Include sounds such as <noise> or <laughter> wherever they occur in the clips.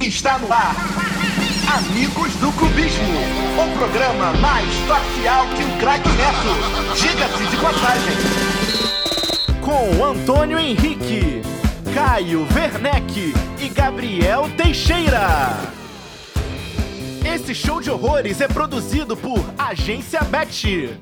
Está no ar. Amigos do Clubismo, o programa mais parcial que o craque Neto. Diga-se de passagem. Com Antônio Henrique, Caio Werneck e Gabriel Teixeira. Esse show de horrores é produzido por Agência Bet.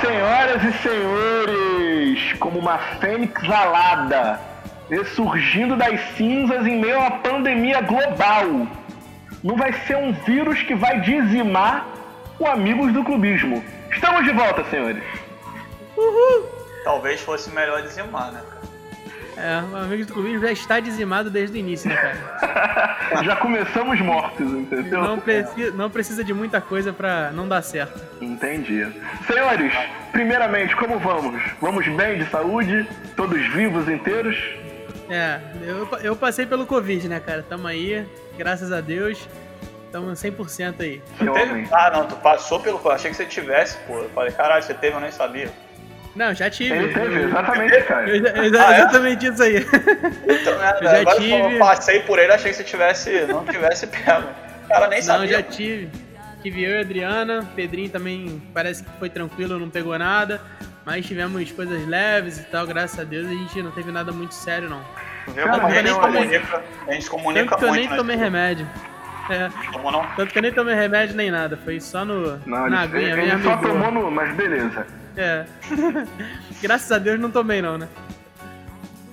Senhoras e senhores, como uma fênix alada, ressurgindo das cinzas em meio a uma pandemia global, não vai ser um vírus que vai dizimar o Amigos do Clubismo. Estamos de volta, senhores. Talvez fosse melhor dizimar, né, cara? É, o Amigos do Clubismo já está dizimado desde o início, né, cara? <laughs> Já começamos mortos, entendeu? Não, preci não precisa de muita coisa pra não dar certo. Entendi. Senhores, primeiramente, como vamos? Vamos bem de saúde? Todos vivos, inteiros? É, eu, eu passei pelo Covid, né, cara? Tamo aí, graças a Deus. Tamo 100% aí. Teve-. Ah, não, tu passou pelo. Achei que você tivesse, pô. Eu falei, caralho, você teve, eu nem sabia. Não, já tive. Ele teve, Eu- exatamente, eu- cara. eu- eu- Ah, é? exatamente isso aí. Então, né, <laughs> Eu já agora tive. eu passei por ele, achei que você tivesse. Não tivesse pego. Cara, nem Não, sabia. já tive. Tive eu e a Adriana. Pedrinho também parece que foi tranquilo, não pegou nada. Mas tivemos coisas leves e tal, graças a Deus. A gente não teve nada muito sério, não. Viu Cara, como a gente eu- comunica? A gente comunica Tanto que eu nem né? tomei remédio. É, Como não? tanto que eu nem tomei remédio nem nada. Foi só no, Não, na ele, aguinha ele só tomou no. Mas beleza. É. <laughs> Graças a Deus não tomei não, né?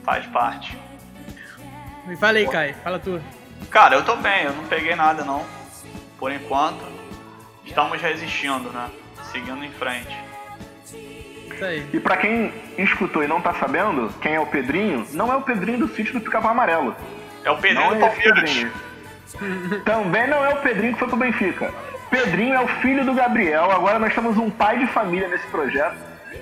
Faz parte. Me fala aí, Kai. Fala tu. Cara, eu tô bem, eu não peguei nada não. Por enquanto, estamos resistindo, né? Seguindo em frente. E pra quem escutou e não tá sabendo, quem é o Pedrinho, não é o Pedrinho do sítio do Pica-Pau Amarelo. É o Pedrinho Não do é Palmeiras. Também não é o Pedrinho que foi pro Benfica. Pedrinho é o filho do Gabriel. Agora nós temos um pai de família nesse projeto.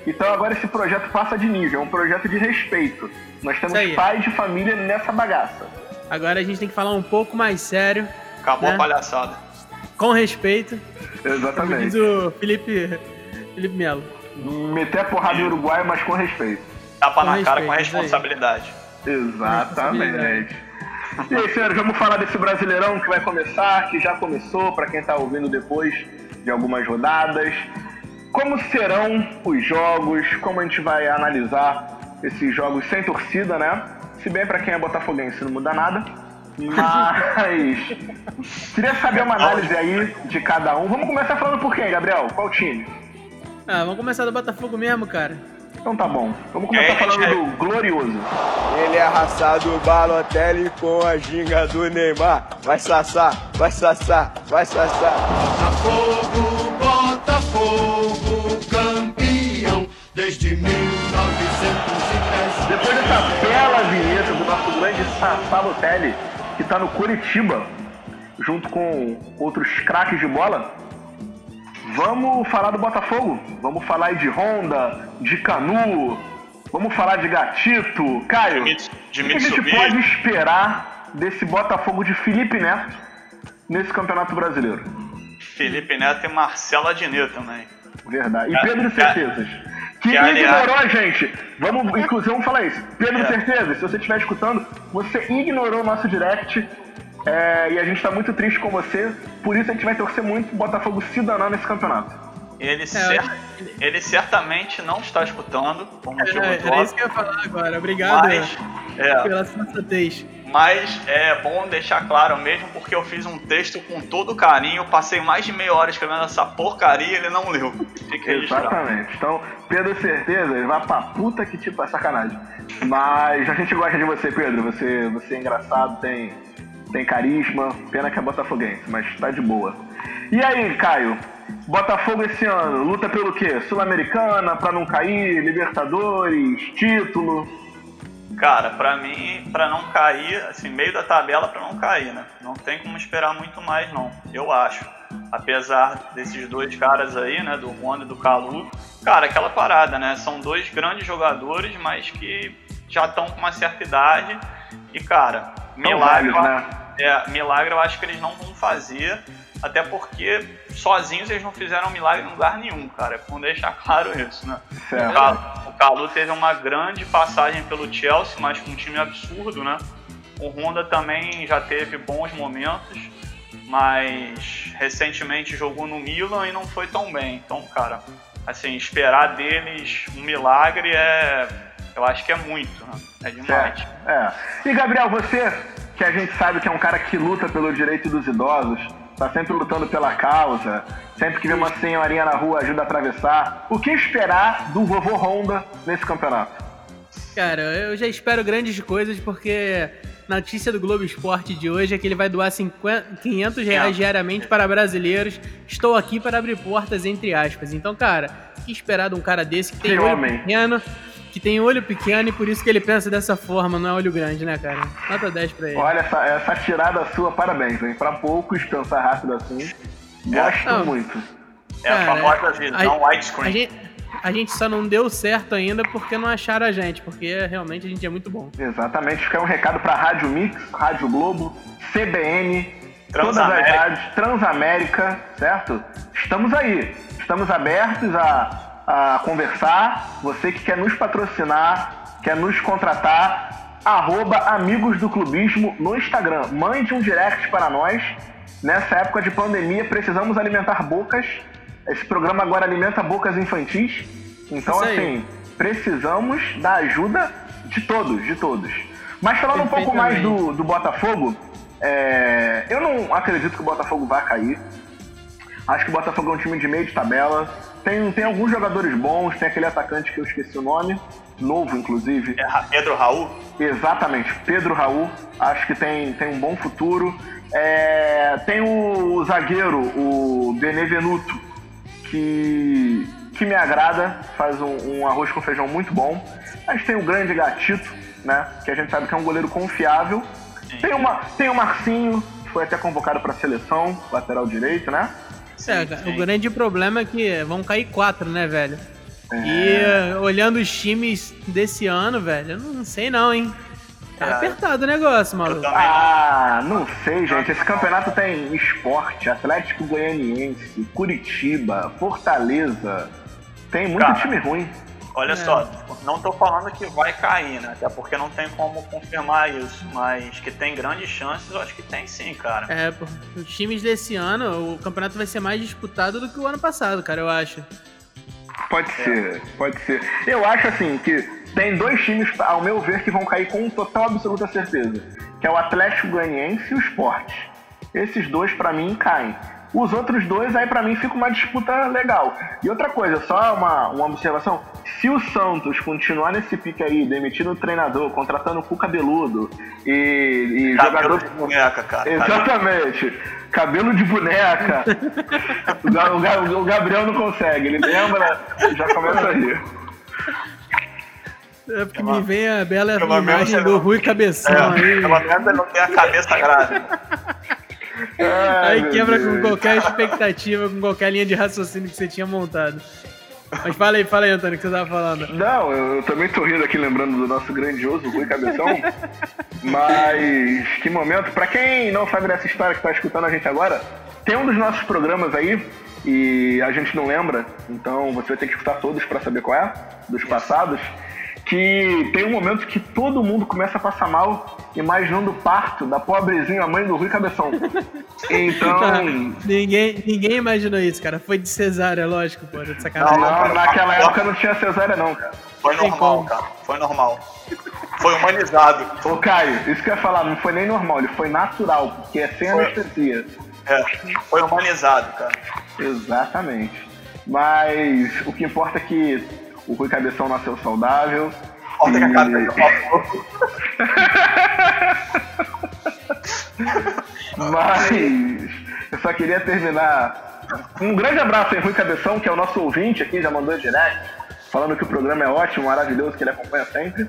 Então agora esse projeto passa de nível, é um projeto de respeito. Nós temos pai de família nessa bagaça. Agora a gente tem que falar um pouco mais sério, Acabou Né? a palhaçada. com respeito. Como diz Exatamente. o Felipe, Felipe Melo. Meter a porrada no Uruguai, mas com respeito. Tapa Com na cara com respeito, isso aí. responsabilidade. Exatamente. E aí, senhores, vamos falar desse Brasileirão que vai começar, que já começou, para quem tá ouvindo depois de algumas rodadas. Como serão os jogos? Como a gente vai analisar esses jogos sem torcida, né? Se bem para quem é botafoguense não muda nada. Mas <laughs> queria saber uma análise aí de cada um. Vamos começar falando por quem, Gabriel? Qual time? Ah, vamos começar do Botafogo mesmo, cara. Então tá bom. Vamos começar É, falando é. do Glorioso. Ele é raçado Balotelli com a ginga do Neymar. Vai sassar, vai sassar, vai sassar. Botafogo, Botafogo, campeão desde 1910. Depois dessa bela vinheta do nosso grande Sassá Lotelli, que tá no Curitiba, junto com outros craques de bola, vamos falar do Botafogo. Vamos falar aí de Honda, de Canu, vamos falar de Gatito. Caio, De o que a gente pode esperar desse Botafogo de Felipe Neto nesse Campeonato Brasileiro? Felipe Neto e Marcela Adnet também. Verdade. E É, Pedro é. Certezas. Que Que, ignorou a gente. Vamos, inclusive, vamos falar isso. Pedro É. Certezas, se você estiver escutando, você ignorou o nosso direct. É, e a gente tá muito triste com você. Por isso a gente vai torcer muito pro Botafogo se danar nesse campeonato. Ele, É, cer- ele certamente não está escutando, por motivo Era, isso que eu ia falar agora. Obrigado mas, é, pela sensatez. mas é bom deixar claro mesmo, porque eu fiz um texto com todo carinho, passei mais de meia hora escrevendo essa porcaria e ele não leu. Fica. Exatamente. Então, Pedro Certezas, vai pra puta que tipo é sacanagem. Mas a gente gosta de você, Pedro. Você, você é engraçado, tem, tem carisma. Pena que é botafoguense, mas tá de boa. E aí, Caio? Botafogo esse ano, luta pelo quê? Sul-Americana, pra não cair, Libertadores, título. Cara, pra mim, pra não cair, assim, meio da tabela pra não cair, né? Não tem como esperar muito mais, não. Eu acho. Apesar desses dois caras aí, né? Do Honda e do Calu. Cara, aquela parada, né? São dois grandes jogadores, mas que já estão com uma certa idade. E, cara, milagre, velhos, né? é, milagre eu acho que eles não vão fazer. Até porque sozinhos eles não fizeram milagre em lugar nenhum, cara. Vamos deixar claro isso, né? Certo. O Calu, o Calu teve uma grande passagem pelo Chelsea, mas com um time absurdo, né? O Honda também já teve bons momentos, mas recentemente jogou no Milan e não foi tão bem. Então, cara, assim, esperar deles um milagre é. Eu acho que é muito, né? É demais. É, é. E Gabriel, você, que a gente sabe que é um cara que luta pelo direito dos idosos, tá sempre lutando pela causa, sempre que vê uma senhorinha na rua ajuda a atravessar. O que esperar do vovô Honda nesse campeonato? Cara, eu já espero grandes coisas porque notícia do Globo Esporte de hoje é que ele vai doar 50, 500 reais diariamente para brasileiros. Estou aqui para abrir portas, entre aspas. Então, cara, que esperar de um cara desse que tem Que olho homem. pequeno, que tem olho pequeno e por isso que ele pensa dessa forma, não é olho grande, né, cara? Nota 10 pra ele. Olha, essa, essa tirada sua, parabéns, hein? Pra poucos pensar rápido assim. Gosto Não. muito. É a Cara, famosa visão a- widescreen. A gente, a gente só não deu certo ainda porque não acharam a gente, porque realmente a gente é muito bom. Exatamente, fica um recado pra Rádio Mix, Rádio Globo, CBN, todas as Transamérica. rádios, Transamérica, certo? Estamos aí, estamos abertos a, a conversar. Você que quer nos patrocinar, quer nos contratar, arroba Amigos do Clubismo no Instagram. Mande um direct para nós. Nessa época de pandemia, precisamos alimentar bocas. Esse programa agora alimenta bocas infantis. Então, assim, precisamos da ajuda de todos, de todos. Mas falando um pouco mais do, do Botafogo, é, eu não acredito que o Botafogo vai cair. Acho que o Botafogo é um time de meio de tabela. Tem, tem alguns jogadores bons, tem aquele atacante que eu esqueci o nome, novo inclusive. É Pedro Raul. Exatamente, Pedro Raul, acho que tem, tem um bom futuro. É, tem o, zagueiro, o Benevenuto, que, que me agrada, faz um, um arroz com feijão muito bom. A gente tem o grande Gatito, né? Que a gente sabe que é um goleiro confiável. Tem, uma, tem o Marcinho, que foi até convocado para a seleção, lateral direito, né? É, Sim, o sim. grande problema é que vão cair quatro, né, velho? É. E eh, olhando os times desse ano, velho, eu não sei não, hein? Tá É. apertado o negócio, maluco. Ah, não sei, gente. Esse campeonato tem esporte, Atlético Goianiense, Curitiba, Fortaleza. Tem muito Cara. time ruim. Olha É. só, não tô falando que vai cair, né? Até porque não tem como confirmar isso. Mas que tem grandes chances, eu acho que tem sim, cara. É, pô, os times desse ano, o campeonato vai ser mais disputado do que o ano passado, cara, eu acho. Pode ser, pode ser. Eu acho assim que tem dois times, ao meu ver, que vão cair com total absoluta certeza. Que é o Atlético Goianiense e o Sport. Esses dois, pra mim, caem. Os outros dois, aí pra mim, fica uma disputa legal. E outra coisa, só uma, uma observação. Se o Santos continuar nesse pique aí, demitindo o treinador, contratando o cu cabeludo e, e Cabelo jogador... de boneca, cara. <laughs> Exatamente. Cabelo de boneca. <laughs> O Ga- o Ga- o Gabriel não consegue, ele lembra, já começa aí. É porque Pelo- me vem a bela menos imagem do não- Rui Cabeção É, aí. pelo menos ele não tem a cabeça grávida. Ai, Aí quebra com qualquer expectativa, com qualquer linha de raciocínio que você tinha montado. Mas fala aí, fala aí, Antônio, o que você tava falando. Não, eu, eu também tô rindo aqui lembrando do nosso grandioso Rui Cabeção. Mas que momento. Pra quem não sabe dessa história que tá escutando a gente agora, tem um dos nossos programas aí e a gente não lembra, então você vai ter que escutar todos pra saber qual é, dos passados. Que tem um momento que todo mundo começa a passar mal imaginando o parto da pobrezinha mãe do Rui Cabeção. <laughs> Então. Tá, ninguém, ninguém imaginou isso, cara. Foi de cesárea, lógico, pô, de sacanagem. Não, naquela época não tinha cesárea, não, cara. Foi normal, cara. Foi normal. Foi humanizado. Ô Caio, isso que eu ia falar, não foi nem normal, ele foi natural, porque é sem Foi. anestesia. É, foi humanizado, cara. Exatamente. Mas o que importa é que o Rui Cabeção nasceu saudável. Corta que a e- cabeça <laughs> passou. Mas eu só queria terminar. Um grande abraço aí, Rui Cabeção, que é o nosso ouvinte aqui, já mandou direct, falando que o programa é ótimo, maravilhoso, que ele acompanha sempre.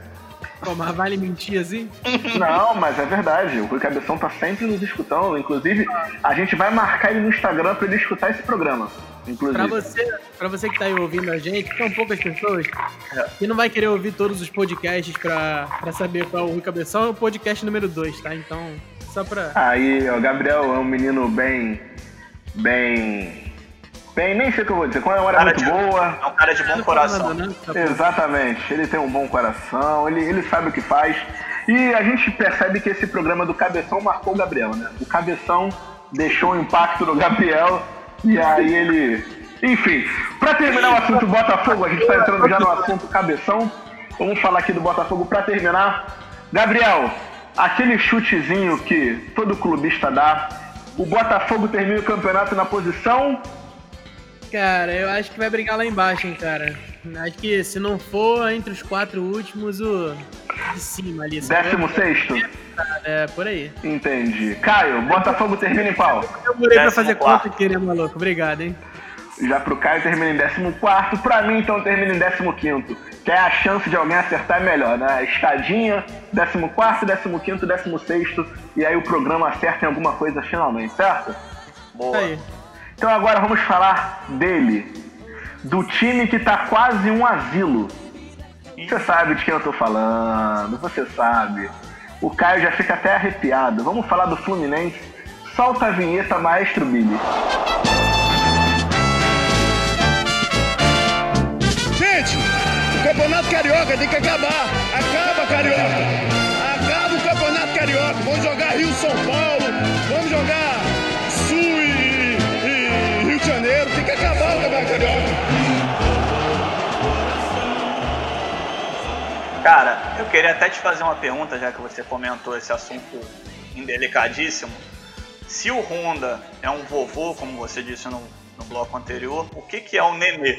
Pô, mas vale mentir assim? Não, mas é verdade. O Rui Cabeção tá sempre nos escutando. Inclusive, a gente vai marcar ele no Instagram pra ele escutar esse programa. Inclusive. Pra você, pra você que tá aí ouvindo a gente, que são poucas pessoas, que não vai querer ouvir todos os podcasts pra, pra saber qual é o Rui Cabeção, é o podcast número 2, tá? Então, só pra. Aí, ó, Gabriel é um menino bem. Bem. Bem, nem sei o que eu vou dizer. Com a memória Cara muito de- boa. É um cara de bom coração. nada, né? Tá. Exatamente, ele tem um bom coração, ele, ele sabe o que faz. E a gente percebe que esse programa do Cabeção marcou o Gabriel, né? O Cabeção deixou um impacto no Gabriel e aí ele. Enfim, pra terminar o assunto Botafogo, a gente tá entrando já no assunto Cabeção. Vamos falar aqui do Botafogo pra terminar. Gabriel, aquele chutezinho que todo clubista dá. O Botafogo termina o campeonato na posição Cara, eu acho que vai brigar lá embaixo, hein, cara. Acho que se não for entre os quatro últimos, o de cima ali. décimo sexto. É, por aí. Entendi. Caio, Botafogo termina em qual? Eu morei pra fazer quarto. conta aqui, né, maluco? Obrigado, hein. Já pro Caio termina em décimo quarto. Pra mim, então, termina em décimo quinto. Que é a chance de alguém acertar melhor, né? Escadinha, décimo quarto, décimo quinto, décimo sexto. E aí o programa acerta em alguma coisa finalmente, certo? Boa. Aí. Então agora vamos falar dele. Do time que tá quase um asilo. Você sabe de quem eu tô falando, você sabe. O Caio já fica até arrepiado. Vamos falar do Fluminense. Solta a vinheta, maestro Billy. Gente, o Campeonato Carioca tem que acabar. Acaba, Carioca. Acaba o Campeonato Carioca. Vamos jogar Rio-São Paulo. Vamos jogar Janeiro. Tem que acabar o Campeonato Carioca. Cara, eu queria até te fazer uma pergunta, já que você comentou esse assunto indelicadíssimo. Se o Honda é um vovô, como você disse no, no bloco anterior, o que, que é o Nenê?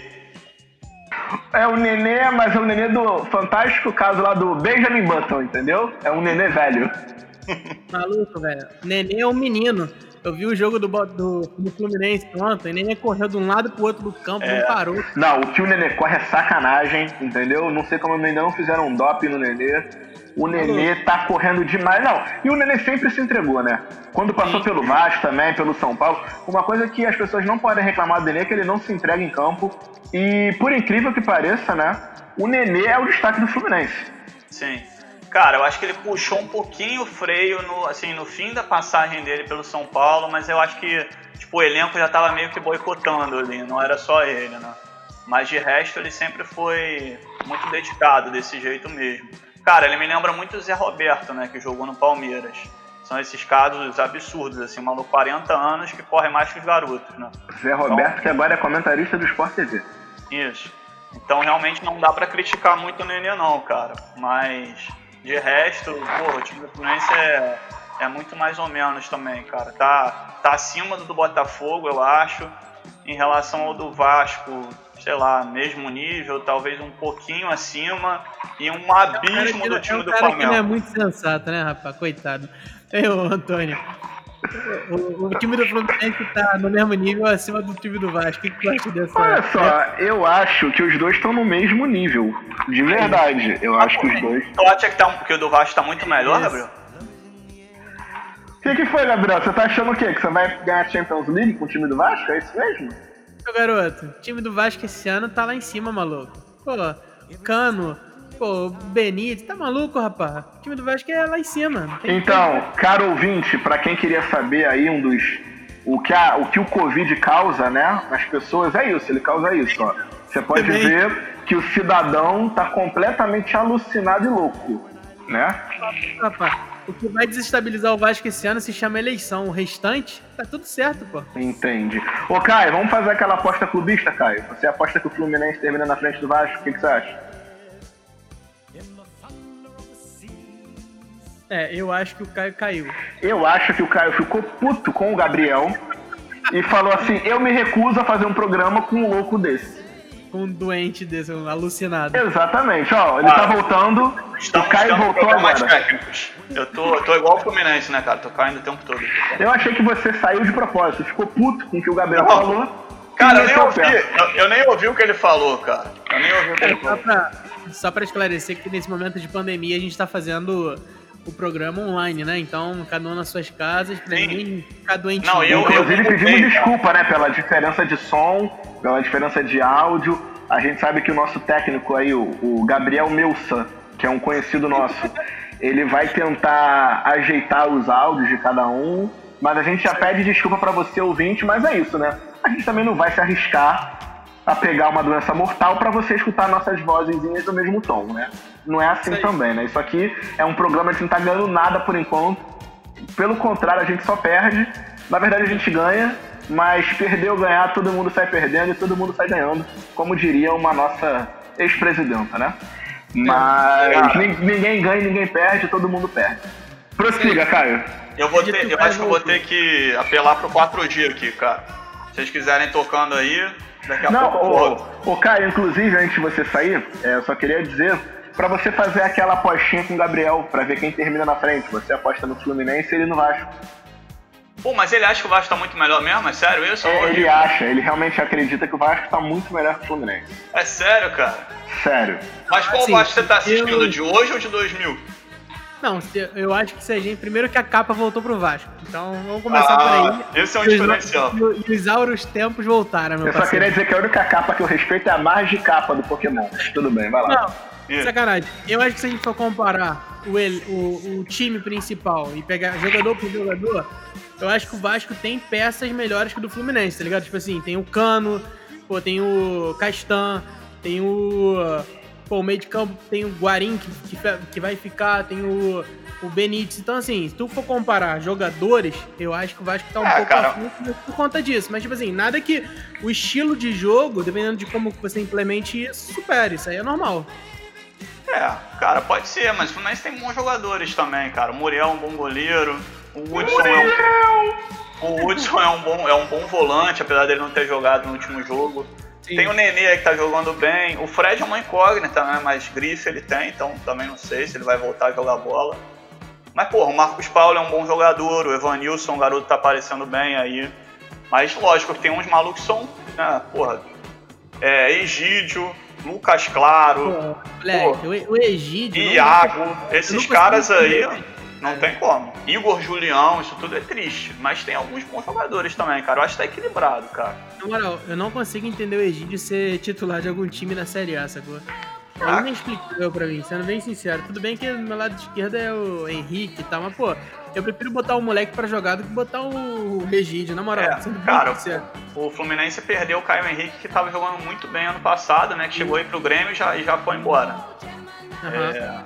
É o Nenê, mas é o Nenê do fantástico caso lá do Benjamin Button, entendeu? É um Nenê velho. <laughs> Maluco, velho. Nenê é um menino. Eu vi o jogo do, do, do Fluminense ontem. Nenê correu de um lado pro outro do campo, É. não parou. Não, o que o Nenê corre é sacanagem, entendeu? Não sei como ainda não fizeram um doping no Nenê. O Nenê tá correndo demais. Não, e o Nenê sempre se entregou, né? Quando passou pelo Vasco também, pelo São Paulo, uma coisa que as pessoas não podem reclamar do Nenê é que ele não se entrega em campo. E por incrível que pareça, né? O Nenê é o destaque do Fluminense. Sim. Cara, eu acho que ele puxou um pouquinho o freio no, assim, no fim da passagem dele pelo São Paulo, mas eu acho que tipo, o elenco já tava meio que boicotando ali, não era só ele, né? Mas de resto ele sempre foi muito dedicado desse jeito mesmo. Cara, ele me lembra muito o Zé Roberto, né, que jogou no Palmeiras. São esses casos absurdos, assim, um maluco 40 anos que corre mais que os garotos, né? Zé Roberto, que agora é comentarista do Sport TV. Isso. Então realmente não dá pra criticar muito o Nenê não, cara. Mas de resto, pô, o time do Fluminense é, é muito mais ou menos também, cara. Tá, tá acima do do Botafogo, eu acho. Em relação ao do Vasco, sei lá, mesmo nível, talvez um pouquinho acima. E um abismo do é time um do cara que não é Flamengo. muito sensato, né, rapaz? Coitado. Eu, Antônio. O, o- time do Fluminense tá no mesmo nível acima do time do Vasco. O que que tu acha dessa? Olha só, eu acho que os dois estão no mesmo nível. De verdade. Eu acho que os dois. Tu acha que, tá, que o do Vasco tá muito melhor, Isso. Gabriel? O que, que foi, Gabriel? Você tá achando o quê? Que você vai ganhar a Champions League com o time do Vasco? É isso mesmo? Ô, garoto, o time do Vasco esse ano tá lá em cima, maluco. Pô, Cano, pô, Benítez, tá maluco, rapaz? O time do Vasco é lá em cima. Então, caro ouvinte, pra quem queria saber aí um dos. O que, a, o que o Covid causa, né? Nas pessoas, é isso, ele causa isso, ó. Você pode Também. ver que o cidadão tá completamente alucinado e louco, né? rapaz. O que vai desestabilizar o Vasco esse ano se chama eleição. O restante, tá tudo certo, pô. Entende. Ô, Caio, vamos fazer aquela aposta clubista, Caio? Você aposta que o Fluminense termina na frente do Vasco? O que, que você acha? É, eu acho que o Caio caiu. Eu acho que o Caio ficou puto com o Gabriel e falou assim: eu me recuso a fazer um programa com um louco desse. Com um doente desse, um alucinado. Exatamente, ó, ele Ah, tá voltando, o Caio voltou agora. técnicos. Eu tô, eu tô igual o Fluminense, né, cara? Tô caindo o tempo todo. Eu achei que você saiu de propósito, ficou puto com o que o Gabriel Não. falou. Cara, eu nem ouvi. Eu, eu nem ouvi o que ele falou, cara. Eu nem ouvi o que ele Só falou. pra, só pra esclarecer que nesse momento de pandemia a gente tá fazendo o programa online, né? Então, cada um nas suas casas, ninguém ficar doentinho. Não, eu- Inclusive mudei, pedimos desculpa, né, pela diferença de som, pela diferença de áudio. A gente sabe que o nosso técnico aí, o, o Gabriel Melsa, que é um conhecido nosso, <laughs> ele vai tentar ajeitar os áudios de cada um, mas a gente já pede desculpa pra você, ouvinte, mas é isso, né? A gente também não vai se arriscar a pegar uma doença mortal para você escutar nossas vozinhas do mesmo tom, né? Não é assim também, né? Isso aqui é um programa que não tá ganhando nada por enquanto. Pelo contrário, a gente só perde. Na verdade, a gente ganha, mas perder ou ganhar, todo mundo sai perdendo e todo mundo sai ganhando, como diria uma nossa ex-presidenta, né? Mas ninguém ganha, ninguém perde, todo mundo perde. Prossiga, Caio. Eu, vou ter, eu acho que eu vou ter que apelar pro 4G aqui, cara. Se vocês quiserem tocando aí, daqui a Não, pouco o, o Caio, inclusive, antes de você sair, é, eu só queria dizer para você fazer aquela apostinha com o Gabriel, para ver quem termina na frente. Você aposta no Fluminense e ele no Vasco. Pô, mas ele acha que o Vasco tá muito melhor mesmo? É sério isso? É, ele acha, ele realmente acredita que o Vasco tá muito melhor que o Fluminense. É sério, cara? Sério. Mas qual Assim, Vasco você tá assistindo? eu- De hoje ou de 2000? Não, se- eu acho que se a gente. Primeiro que a capa voltou pro Vasco. Então vamos começar por Ah, aí. esse é um os- diferencial. E os- os áureos tempos voltaram, meu Eu só parceiro. queria dizer que a única capa que eu respeito é a mais de capa do Pokémon. Tudo bem, vai lá. Não, sacanagem. Eu acho que se a gente for comparar o, o, o time principal e pegar jogador por jogador, eu acho que o Vasco tem peças melhores que o do Fluminense, tá ligado? Tipo assim, tem o Cano, pô, tem o Castan, tem o. Pô, o meio de campo tem o Guarim que, que, que vai ficar, tem o, o Benítez. Então, assim, se tu for comparar jogadores, eu acho que o Vasco tá um Ah, pouco cara. por conta disso. Mas, tipo assim, nada que o estilo de jogo, dependendo de como você implemente isso, supere. Isso aí é normal. É, cara, pode ser, mas o Fluminense tem bons jogadores também, cara. O Muriel é um bom goleiro. O Hudson é um. O Hudson é um bom, é um bom volante, apesar dele não ter jogado no último jogo. Sim. Tem o Nenê aí que tá jogando bem. O Fred é uma incógnita, né? Mas grife ele tem, então também não sei se ele vai voltar a jogar bola. Mas, porra, o Marcos Paulo é um bom jogador, o Evanilson, o garoto tá aparecendo bem aí. Mas, lógico, que tem uns malucos que são, né, porra, é, Egídio, Lucas Claro, Moleque, o, o Egídio. não- Iago, eu esses não caras aí, entender. Não tem como. Igor Julião, isso tudo é triste. Mas tem alguns bons jogadores também, cara. Eu acho que tá equilibrado, cara. Na moral, eu não consigo entender o Egídio ser titular de algum time na Série A, sacou? É Ah. inexplicável pra mim, sendo bem sincero. Tudo bem que no meu lado esquerdo é o Henrique e tal, mas, pô, eu prefiro botar o moleque pra jogar do que botar o Egídio, na moral. É, cara, sincero. O Fluminense perdeu o Caio Henrique, que tava jogando muito bem ano passado, né? Que chegou aí pro Grêmio e já, e já foi embora. Aham. É,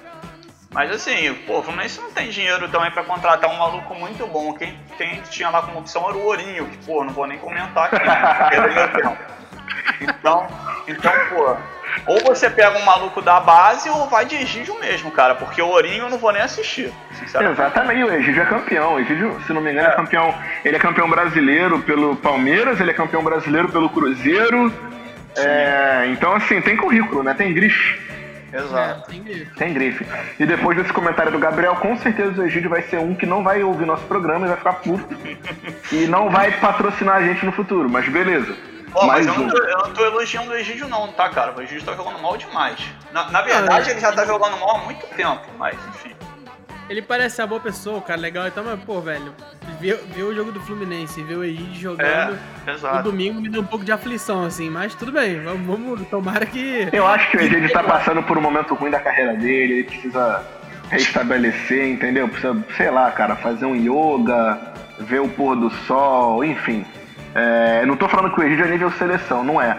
Mas assim, pô, o Fluminense não tem dinheiro também pra contratar um maluco muito bom. Quem, quem tinha lá como opção era o Ourinho, que, pô, não vou nem comentar aqui, né? Tempo. Então, então, pô, ou você pega um maluco da base ou vai de Egídio mesmo, cara, porque o Ourinho eu não vou nem assistir, sinceramente. Exatamente, o Egídio é campeão. O Egídio, se não me engano, é. É. campeão. Ele é campeão brasileiro pelo Palmeiras, ele é campeão brasileiro pelo Cruzeiro. É, então, assim, tem currículo, né? Tem grife. Exato. É, tem que- Tem grife. E depois desse comentário do Gabriel, com certeza o Egídio vai ser um que não vai ouvir nosso programa e vai ficar puto. e não vai patrocinar a gente no futuro, mas beleza. Pô, mas Mais eu não, um. tô, eu não tô elogiando o Egídio não, tá, cara? O Egídio tá jogando mal demais. Na, na verdade, ele já tá jogando mal há muito tempo, mas enfim. Ele parece uma boa pessoa, cara, legal. Então, mas, pô, velho, ver, ver o jogo do Fluminense e ver o Egídio jogando É, no domingo me dá um pouco de aflição, assim. Mas tudo bem, vamos, vamos tomara que. Eu acho que o Egídio tá passando por um momento ruim da carreira dele, ele precisa restabelecer, entendeu? Precisa, sei lá, cara, fazer um yoga, ver o pôr do sol, enfim. É, não tô falando que o Egídio é nível seleção, não é.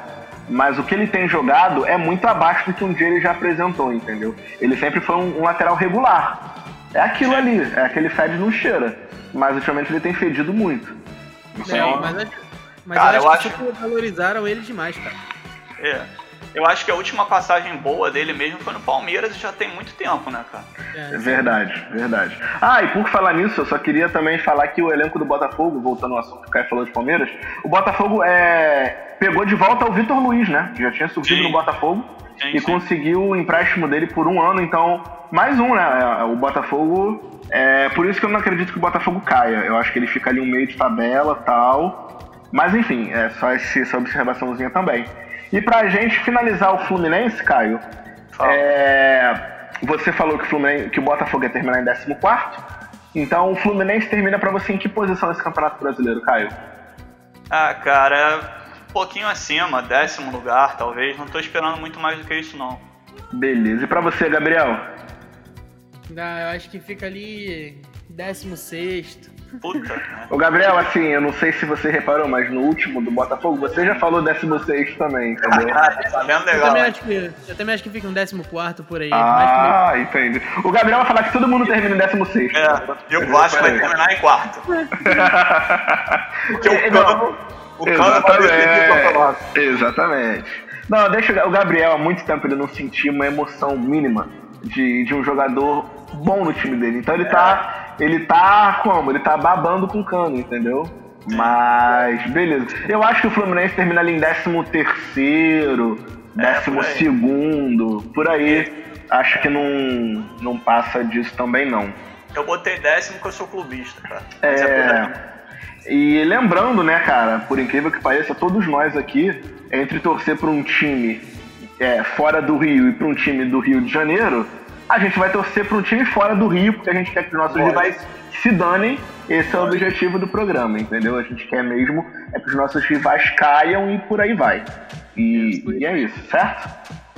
Mas o que ele tem jogado é muito abaixo do que um dia ele já apresentou, entendeu? Ele sempre foi um, um lateral regular. É aquilo ali, é aquele fede não cheira. Mas ultimamente ele tem fedido muito. É, Então, mas acho- mas cara, eu eu acho acho- que valorizaram ele demais, cara. É. Eu acho que a última passagem boa dele mesmo foi no Palmeiras e já tem muito tempo, né, cara? É, É verdade, verdade. Ah, e por falar nisso, eu só queria também falar que o elenco do Botafogo, voltando ao assunto que o Caio falou de Palmeiras, o Botafogo é, pegou de volta o Vitor Luiz, né? Que já tinha subido Sim. no Botafogo Sim, e sim. conseguiu o empréstimo dele por um ano, então, mais um, né? O Botafogo. É por isso que eu não acredito que o Botafogo caia. Eu acho que ele fica ali um meio de tabela tal. Mas enfim, é só esse- essa observaçãozinha também. E pra gente finalizar o Fluminense, Caio, Fala. é, você falou que o, Fluminense, que o Botafogo ia terminar em 14. Então o Fluminense termina pra você em que posição nesse Campeonato Brasileiro, Caio? Ah, cara, um pouquinho acima, décimo lugar, talvez. Não tô esperando muito mais do que isso, não. Beleza. E pra você, Gabriel? Ah, eu acho que fica ali 16. Puta, né? Ô Gabriel, assim, eu não sei se você reparou, mas no último do Botafogo, você já falou 16 também, entendeu? <laughs> Ah, tá vendo Eu legal, também, né? acho que, eu também acho que fica um 14 por aí. que Ah, entendi. O Gabriel vai falar que todo muno termina em 16. É, e o Vasco vai terminar em quarto. Porque o o vai decidir o campeonato. Exatamente. Não, deixa o Gabriel, há muito tempo ele não sentia uma emoção mínima de, de um jogador bom no time dele. Então ele tá. Ele tá como? Ele tá babando com o cano, entendeu? Mas, beleza. Eu acho que o Fluminense termina ali em 13 terceiro, É, décimo por aí. segundo, por aí. Acho que não, não passa disso também não. Eu botei décimo porque eu sou clubista, cara. Mas é por. É. E lembrando, né, cara, por incrível que pareça, todos nós aqui, entre torcer para um time é, fora do Rio e para um time do Rio de Janeiro, a gente vai torcer para um time fora do Rio, porque a gente quer que os nossos rivais se danem. Esse é o objetivo do programa, entendeu? A gente quer mesmo é que os nossos rivais caiam e por aí vai. E, e é isso, certo?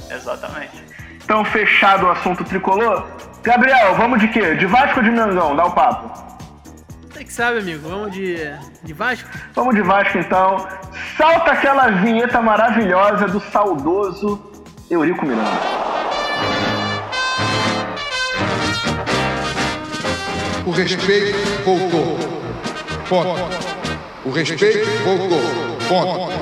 Exatamente. Então, fechado o assunto tricolor. Gabriel, vamos de quê? De Vasco ou de Mengão? Dá o papo. Você que sabe, amigo. Vamos de, de Vasco? Vamos de Vasco então. Salta aquela vinheta maravilhosa do saudoso Eurico Miranda. O respeito voltou. Ponto. O respeito voltou. Ponto.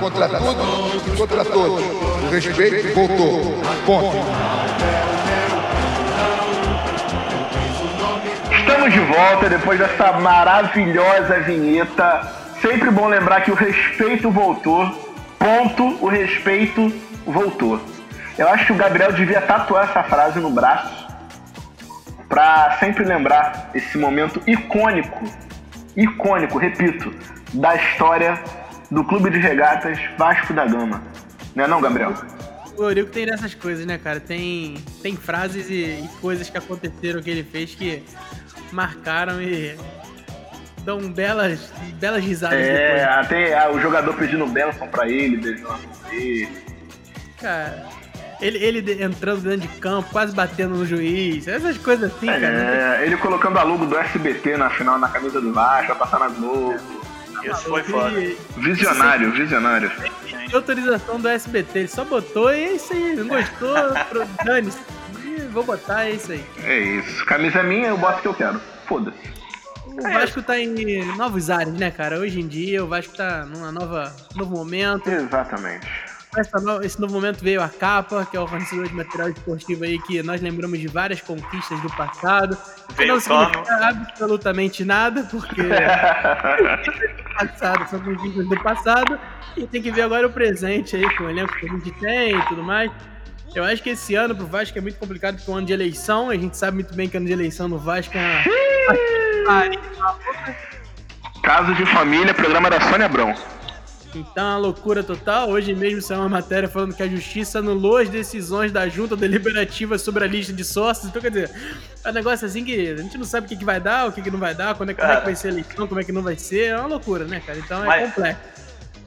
Contra tudo contra todos. O respeito voltou. Ponto. Estamos de volta depois dessa maravilhosa vinheta. Sempre bom lembrar que o respeito voltou. Ponto, o respeito voltou. Eu acho que o Gabriel devia tatuar essa frase no braço pra sempre lembrar esse momento icônico, icônico, repito, da história do Clube de Regatas Vasco da Gama. Não é não, Gabriel? O Eurico tem dessas coisas, né, cara? Tem, tem frases e, e coisas que aconteceram que ele fez que marcaram e dão belas, belas risadas É, depois. até ah, o jogador pedindo bênção pra ele, beijando a mão dele. Cara, ele, ele entrando dentro de campo, quase batendo no juiz, essas coisas assim, cara. não tem- É, ele colocando a logo do SBT na final na camisa do Vasco, pra passar na Globo. Isso foi foda. Visionário, visionário. de autorização do SBT, ele só botou e é isso aí, não gostou, dane-se. Vou botar, é isso aí. É isso. Camisa é minha, eu boto o que eu quero. Foda-se. O Vasco tá em novos ares, né, cara? Hoje em dia o Vasco tá nova novo momento. Exatamente. No- esse novo momento veio a capa, que é o fornecedor de material esportivo aí, que nós lembramos de várias conquistas do passado. Veio não significa absolutamente nada, porque <laughs> passado são conquistas do passado. E tem que ver agora o presente aí, com o elenco que a gente tem e tudo mais. Eu acho que esse ano pro Vasco é muito complicado, porque é um ano de eleição. A gente sabe muito bem que ano de eleição no Vasco é. Caso de família, programa da Sônia Abrão. Então, é uma loucura total. Hoje mesmo saiu uma matéria falando que a justiça anulou as decisões da junta deliberativa sobre a lista de sócios. Então, quer dizer, é um negócio assim que a gente não sabe o que, que vai dar, o que, que não vai dar, quando é, como é Cara. que vai ser a eleição, como é que não vai ser. É uma loucura, né, cara? Então é Mas- complexo.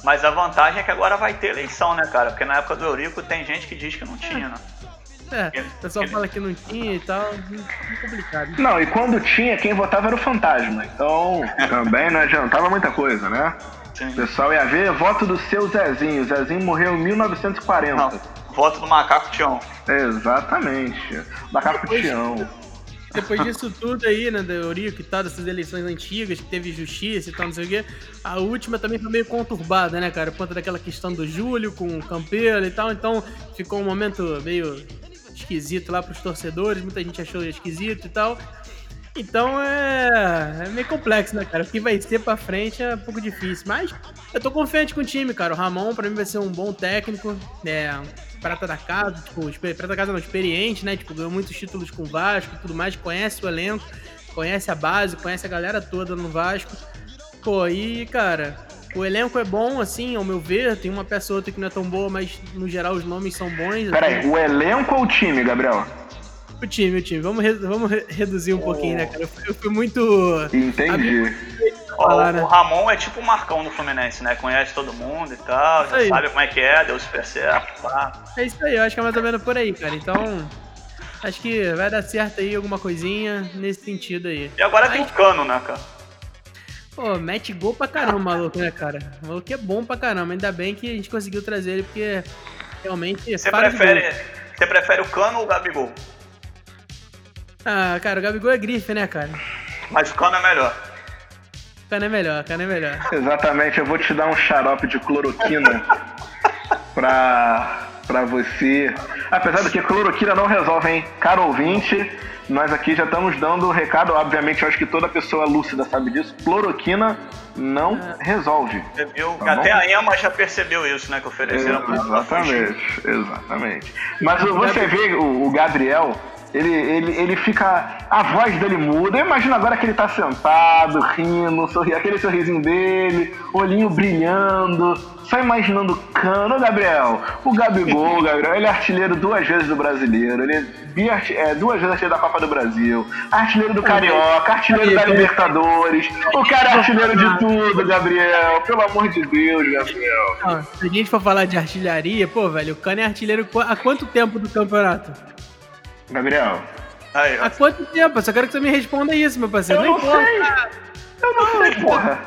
Mas a vantagem é que agora vai ter eleição, né, cara? Porque na época do Eurico tem gente que diz que não tinha, né? É, o pessoal fala que não tinha e tal. É complicado. Não, e quando tinha, quem votava era o fantasma. Então, também não adiantava muita coisa, né? Sim. O pessoal ia ver voto do seu Zezinho. O Zezinho morreu em 1940. Não, voto do macaco Tião. Exatamente. Macaco Depois- Tião. Depois disso tudo aí, né, da Eurico e tal, dessas eleições antigas, que teve justiça e tal, não sei o quê, a última também foi meio conturbada, né, cara? Por conta daquela questão do Júlio com o Campeiro e tal, então ficou um momento meio esquisito lá pros torcedores, muita gente achou esquisito e tal. Então é, é meio complexo, né, cara? O que vai ser pra frente é um pouco difícil. Mas eu tô confiante com o time, cara. O Ramon, pra mim, vai ser um bom técnico. É, um prata da casa, tipo, prata da casa não, experiente, né? Tipo, ganhou muitos títulos com o Vasco e tudo mais. Conhece o elenco, conhece a base, conhece a galera toda no Vasco. Pô, e, cara, o elenco é bom, assim, ao meu ver. Tem uma peça ou outra que não é tão boa, mas no geral os nomes são bons. Peraí, assim. o elenco ou o time, Gabriel? O time, o time. Vamos, re- vamos re- reduzir um pouquinho, né, cara? Eu fui, eu fui muito. Entendi. Falar, o né? Ramon é tipo o Marcão do Fluminense, né? Conhece todo mundo e tal, já Aí. sabe como é que é, deu super certo, pá. É isso aí, eu acho que é mais ou menos por aí, cara. Então, acho que vai dar certo aí alguma coisinha nesse sentido aí. E agora tem o Cano, né, cara? Pô, mete gol pra caramba, maluco, né, cara? O maluco é bom pra caramba. Ainda bem que a gente conseguiu trazer ele, porque realmente. Você prefere, você prefere o Cano ou o Gabigol? Ah, cara, o Gabigol é grife, né, cara? Mas o Cano é melhor. O Cano é melhor, o Cano é melhor. Exatamente, eu vou te dar um xarope de cloroquina <laughs> pra, pra você. Apesar do que cloroquina não resolve, hein? Caro ouvinte, nós aqui já estamos dando o recado, obviamente, eu acho que toda pessoa lúcida sabe disso. Cloroquina não resolve. Você viu? Tá Até bom. a Ema já percebeu isso, né? Que ofereceram. Exatamente, exatamente. Mas você vê o, o Gabriel, ele, ele, ele fica. A voz dele muda. Eu imagino agora que ele tá sentado, rindo, sorri, aquele sorrisinho dele, olhinho brilhando, só imaginando o cano, Gabriel. O Gabigol, <laughs> Gabriel, ele é artilheiro duas vezes do brasileiro, ele é, é, duas vezes artilheiro da Copa do Brasil, artilheiro do Carioca, artilheiro da Libertadores. O cara é artilheiro de tudo, Gabriel. Pelo amor de Deus, Gabriel. Não, se a gente for falar de artilharia, pô, velho, o Cano é artilheiro há quanto tempo do campeonato? Gabriel. Aí. Há quanto tempo? Eu só quero que você me responda isso, meu parceiro. Eu não importa. sei. Eu não sei, porra.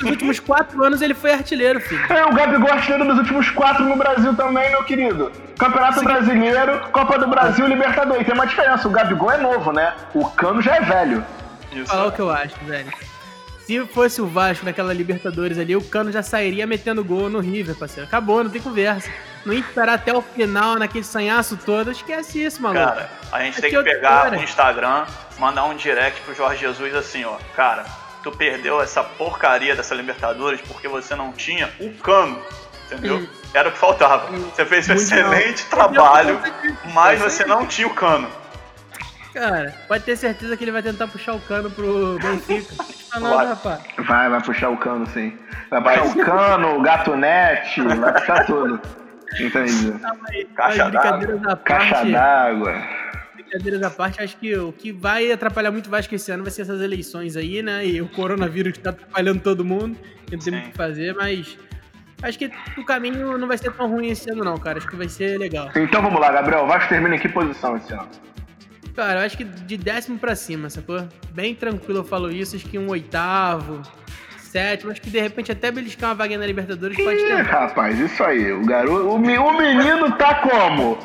Nos últimos quatro anos ele foi artilheiro, filho. É, o Gabigol artilheiro dos últimos quatro no Brasil também, meu querido. Campeonato Brasileiro, Copa do Brasil, Libertadores. Tem uma diferença, o Gabigol é novo, né? O Cano já é velho. Isso. Falar o que eu acho, velho. Se fosse o Vasco naquela Libertadores ali, o Cano já sairia metendo gol no River, parceiro. Acabou, não tem conversa. Não ia esperar até o final, naquele sanhaço todo. Esquece isso, maluco. Cara, a gente tem que pegar o Instagram, mandar um direct pro Jorge Jesus assim, ó. Cara, tu perdeu essa porcaria dessa Libertadores porque você não tinha o cano. Entendeu? Hum. Era o que faltava. Você fez um excelente trabalho, mas você não tinha o cano. Cara, pode ter certeza que ele vai tentar puxar o Cano pro Benfica. <laughs> Não, Vai. rapaz. Vai, vai puxar o Cano, sim. Vai puxar o Cano, o Gatonete, vai puxar tudo. Entendi. Caixa Mas à Caixa d'água. brincadeiras à parte, acho que o que vai atrapalhar muito o Vasco esse ano vai ser essas eleições aí, né? E o coronavírus que tá atrapalhando todo mundo, não tem muito o que fazer, mas acho que o caminho não vai ser tão ruim esse ano não, cara. Acho que vai ser legal. Então vamos lá, Gabriel. O Vasco termina em que posição esse ano? Cara, eu acho que de décimo pra cima, sacou? Bem tranquilo eu falo isso, acho que um oitavo, sétimo, acho que de repente até beliscar uma vaga na Libertadores pode ter. rapaz, isso aí. O garoto. O, me- o menino tá como?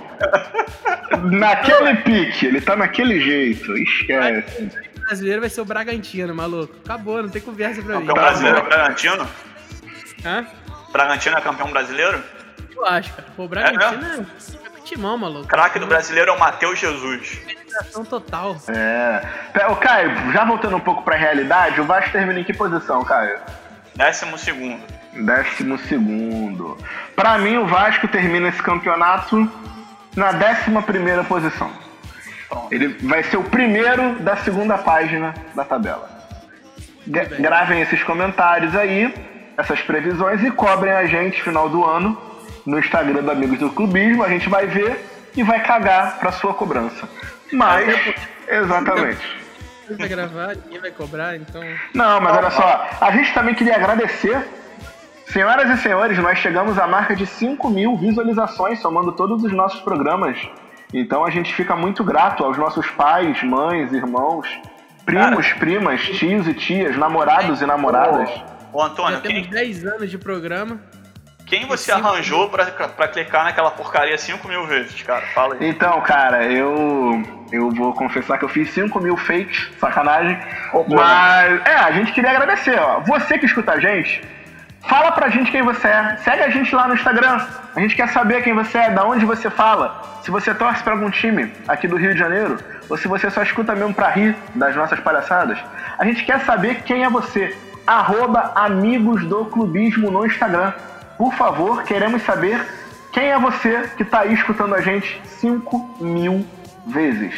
Naquele pique, ele tá naquele jeito. Esquece. O brasileiro vai ser o Bragantino, maluco. Acabou, não tem conversa pra mim. Campeão brasileiro é Bragantino? Hã? Bragantino é campeão brasileiro? Eu acho, cara. Pô, o Bragantino é, é timão, maluco. Craque do brasileiro é o Matheus Jesus. Organização total. É. Ô, Caio, já voltando um pouco pra realidade, o Vasco termina em que posição, Caio? Décimo segundo. Décimo segundo. Pra mim, o Vasco termina esse campeonato na décima primeira posição. Pronto. Ele vai ser o primeiro da segunda página da tabela. Gravem esses comentários aí, essas previsões e cobrem a gente final do ano no Instagram do Amigos do Clubismo. A gente vai ver e vai cagar pra sua cobrança. Mas, exatamente. Vai gravar, ninguém vai cobrar, então. Não, mas olha só, a gente também queria agradecer. Senhoras e senhores, nós chegamos à marca de 5 mil visualizações, somando todos os nossos programas. Então a gente fica muito grato aos nossos pais, mães, irmãos, primos, primas, tios e tias, namorados e namoradas. Ô Antônio, Já temos quem, 10 anos de programa. Quem você arranjou pra, pra clicar naquela porcaria 5 mil vezes, cara? Fala aí. Então, cara, eu eu vou confessar que eu fiz 5 mil fakes, sacanagem. Mas, é, a gente queria agradecer, ó. Você que escuta a gente, fala pra gente quem você é. Segue a gente lá no Instagram. A gente quer saber quem você é, da onde você fala. Se você torce pra algum time aqui do Rio de Janeiro, ou se você só escuta mesmo pra rir das nossas palhaçadas. A gente quer saber quem é você. Arroba Amigos do Clubismo no Instagram. Por favor, queremos saber quem é você que tá aí escutando a gente 5 mil vezes.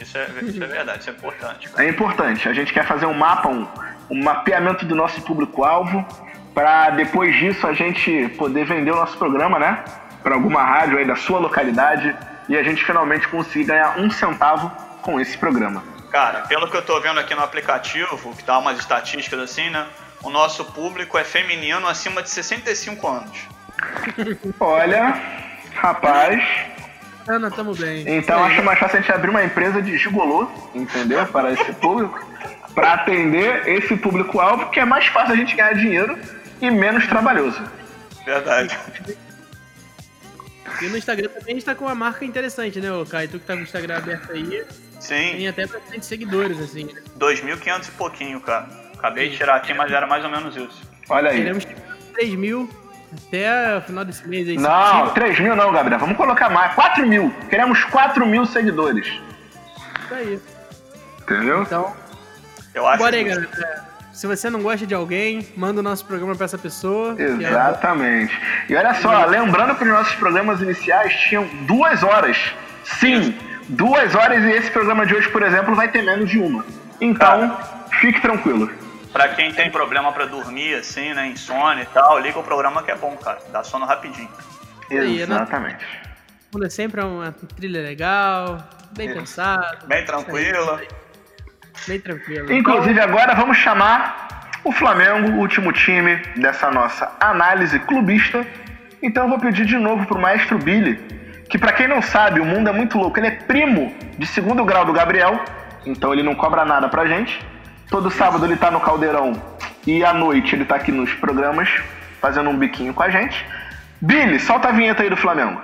Isso é, isso é verdade, isso é importante. cara. É importante. A gente quer fazer um mapa, um, um mapeamento do nosso público-alvo, para depois disso a gente poder vender o nosso programa, né? Para alguma rádio aí da sua localidade e a gente finalmente conseguir ganhar um centavo com esse programa. Cara, pelo que eu tô vendo aqui no aplicativo, que dá umas estatísticas assim, né? O nosso público é feminino acima de 65 anos. Olha, rapaz, Ah, nós estamos bem. então É, acho mais fácil a gente abrir uma empresa de gigolô, entendeu? Para esse público. para atender esse público-alvo, que é mais fácil a gente ganhar dinheiro e menos trabalhoso. Verdade. E no Instagram também a gente tá com uma marca interessante, né, ô Caio? Tu que tá com o Instagram aberto aí, Sim, tem até bastante seguidores, assim. né? 2.500 e pouquinho, cara. Acabei de tirar aqui, mas era mais ou menos isso. Olha aí. Queremos 3 mil até o final desse mês aí. se Não, possível. 3 mil não, Gabriel. Vamos colocar mais. 4 mil. Queremos 4 mil seguidores. Isso aí. Entendeu? Então, Eu acho bora aí, que- galera. Se você não gosta de alguém, manda o nosso programa pra essa pessoa. é- Exatamente. E olha só, lembrando que os nossos programas iniciais tinham duas horas. Sim, duas horas e esse programa de hoje, por exemplo, vai ter menos de uma. Então, fique tranquilo. Pra quem tem problema pra dormir, assim, né, insônia e tal, liga o programa que é bom, cara. Dá sono rapidinho. né? Exatamente. É sempre uma trilha legal, bem pensado. Bem tranquila. Bem tranquilo. Inclusive, agora vamos chamar o Flamengo, o último time dessa nossa análise clubista. Então, eu vou pedir de novo pro maestro Billy, que pra quem não sabe, o mundo é muito louco. Ele é primo de segundo grau do Gabriel, então ele não cobra nada pra gente. Todo sábado ele tá no Caldeirão e à noite ele tá aqui nos programas fazendo um biquinho com a gente. Billy, solta a vinheta aí do Flamengo.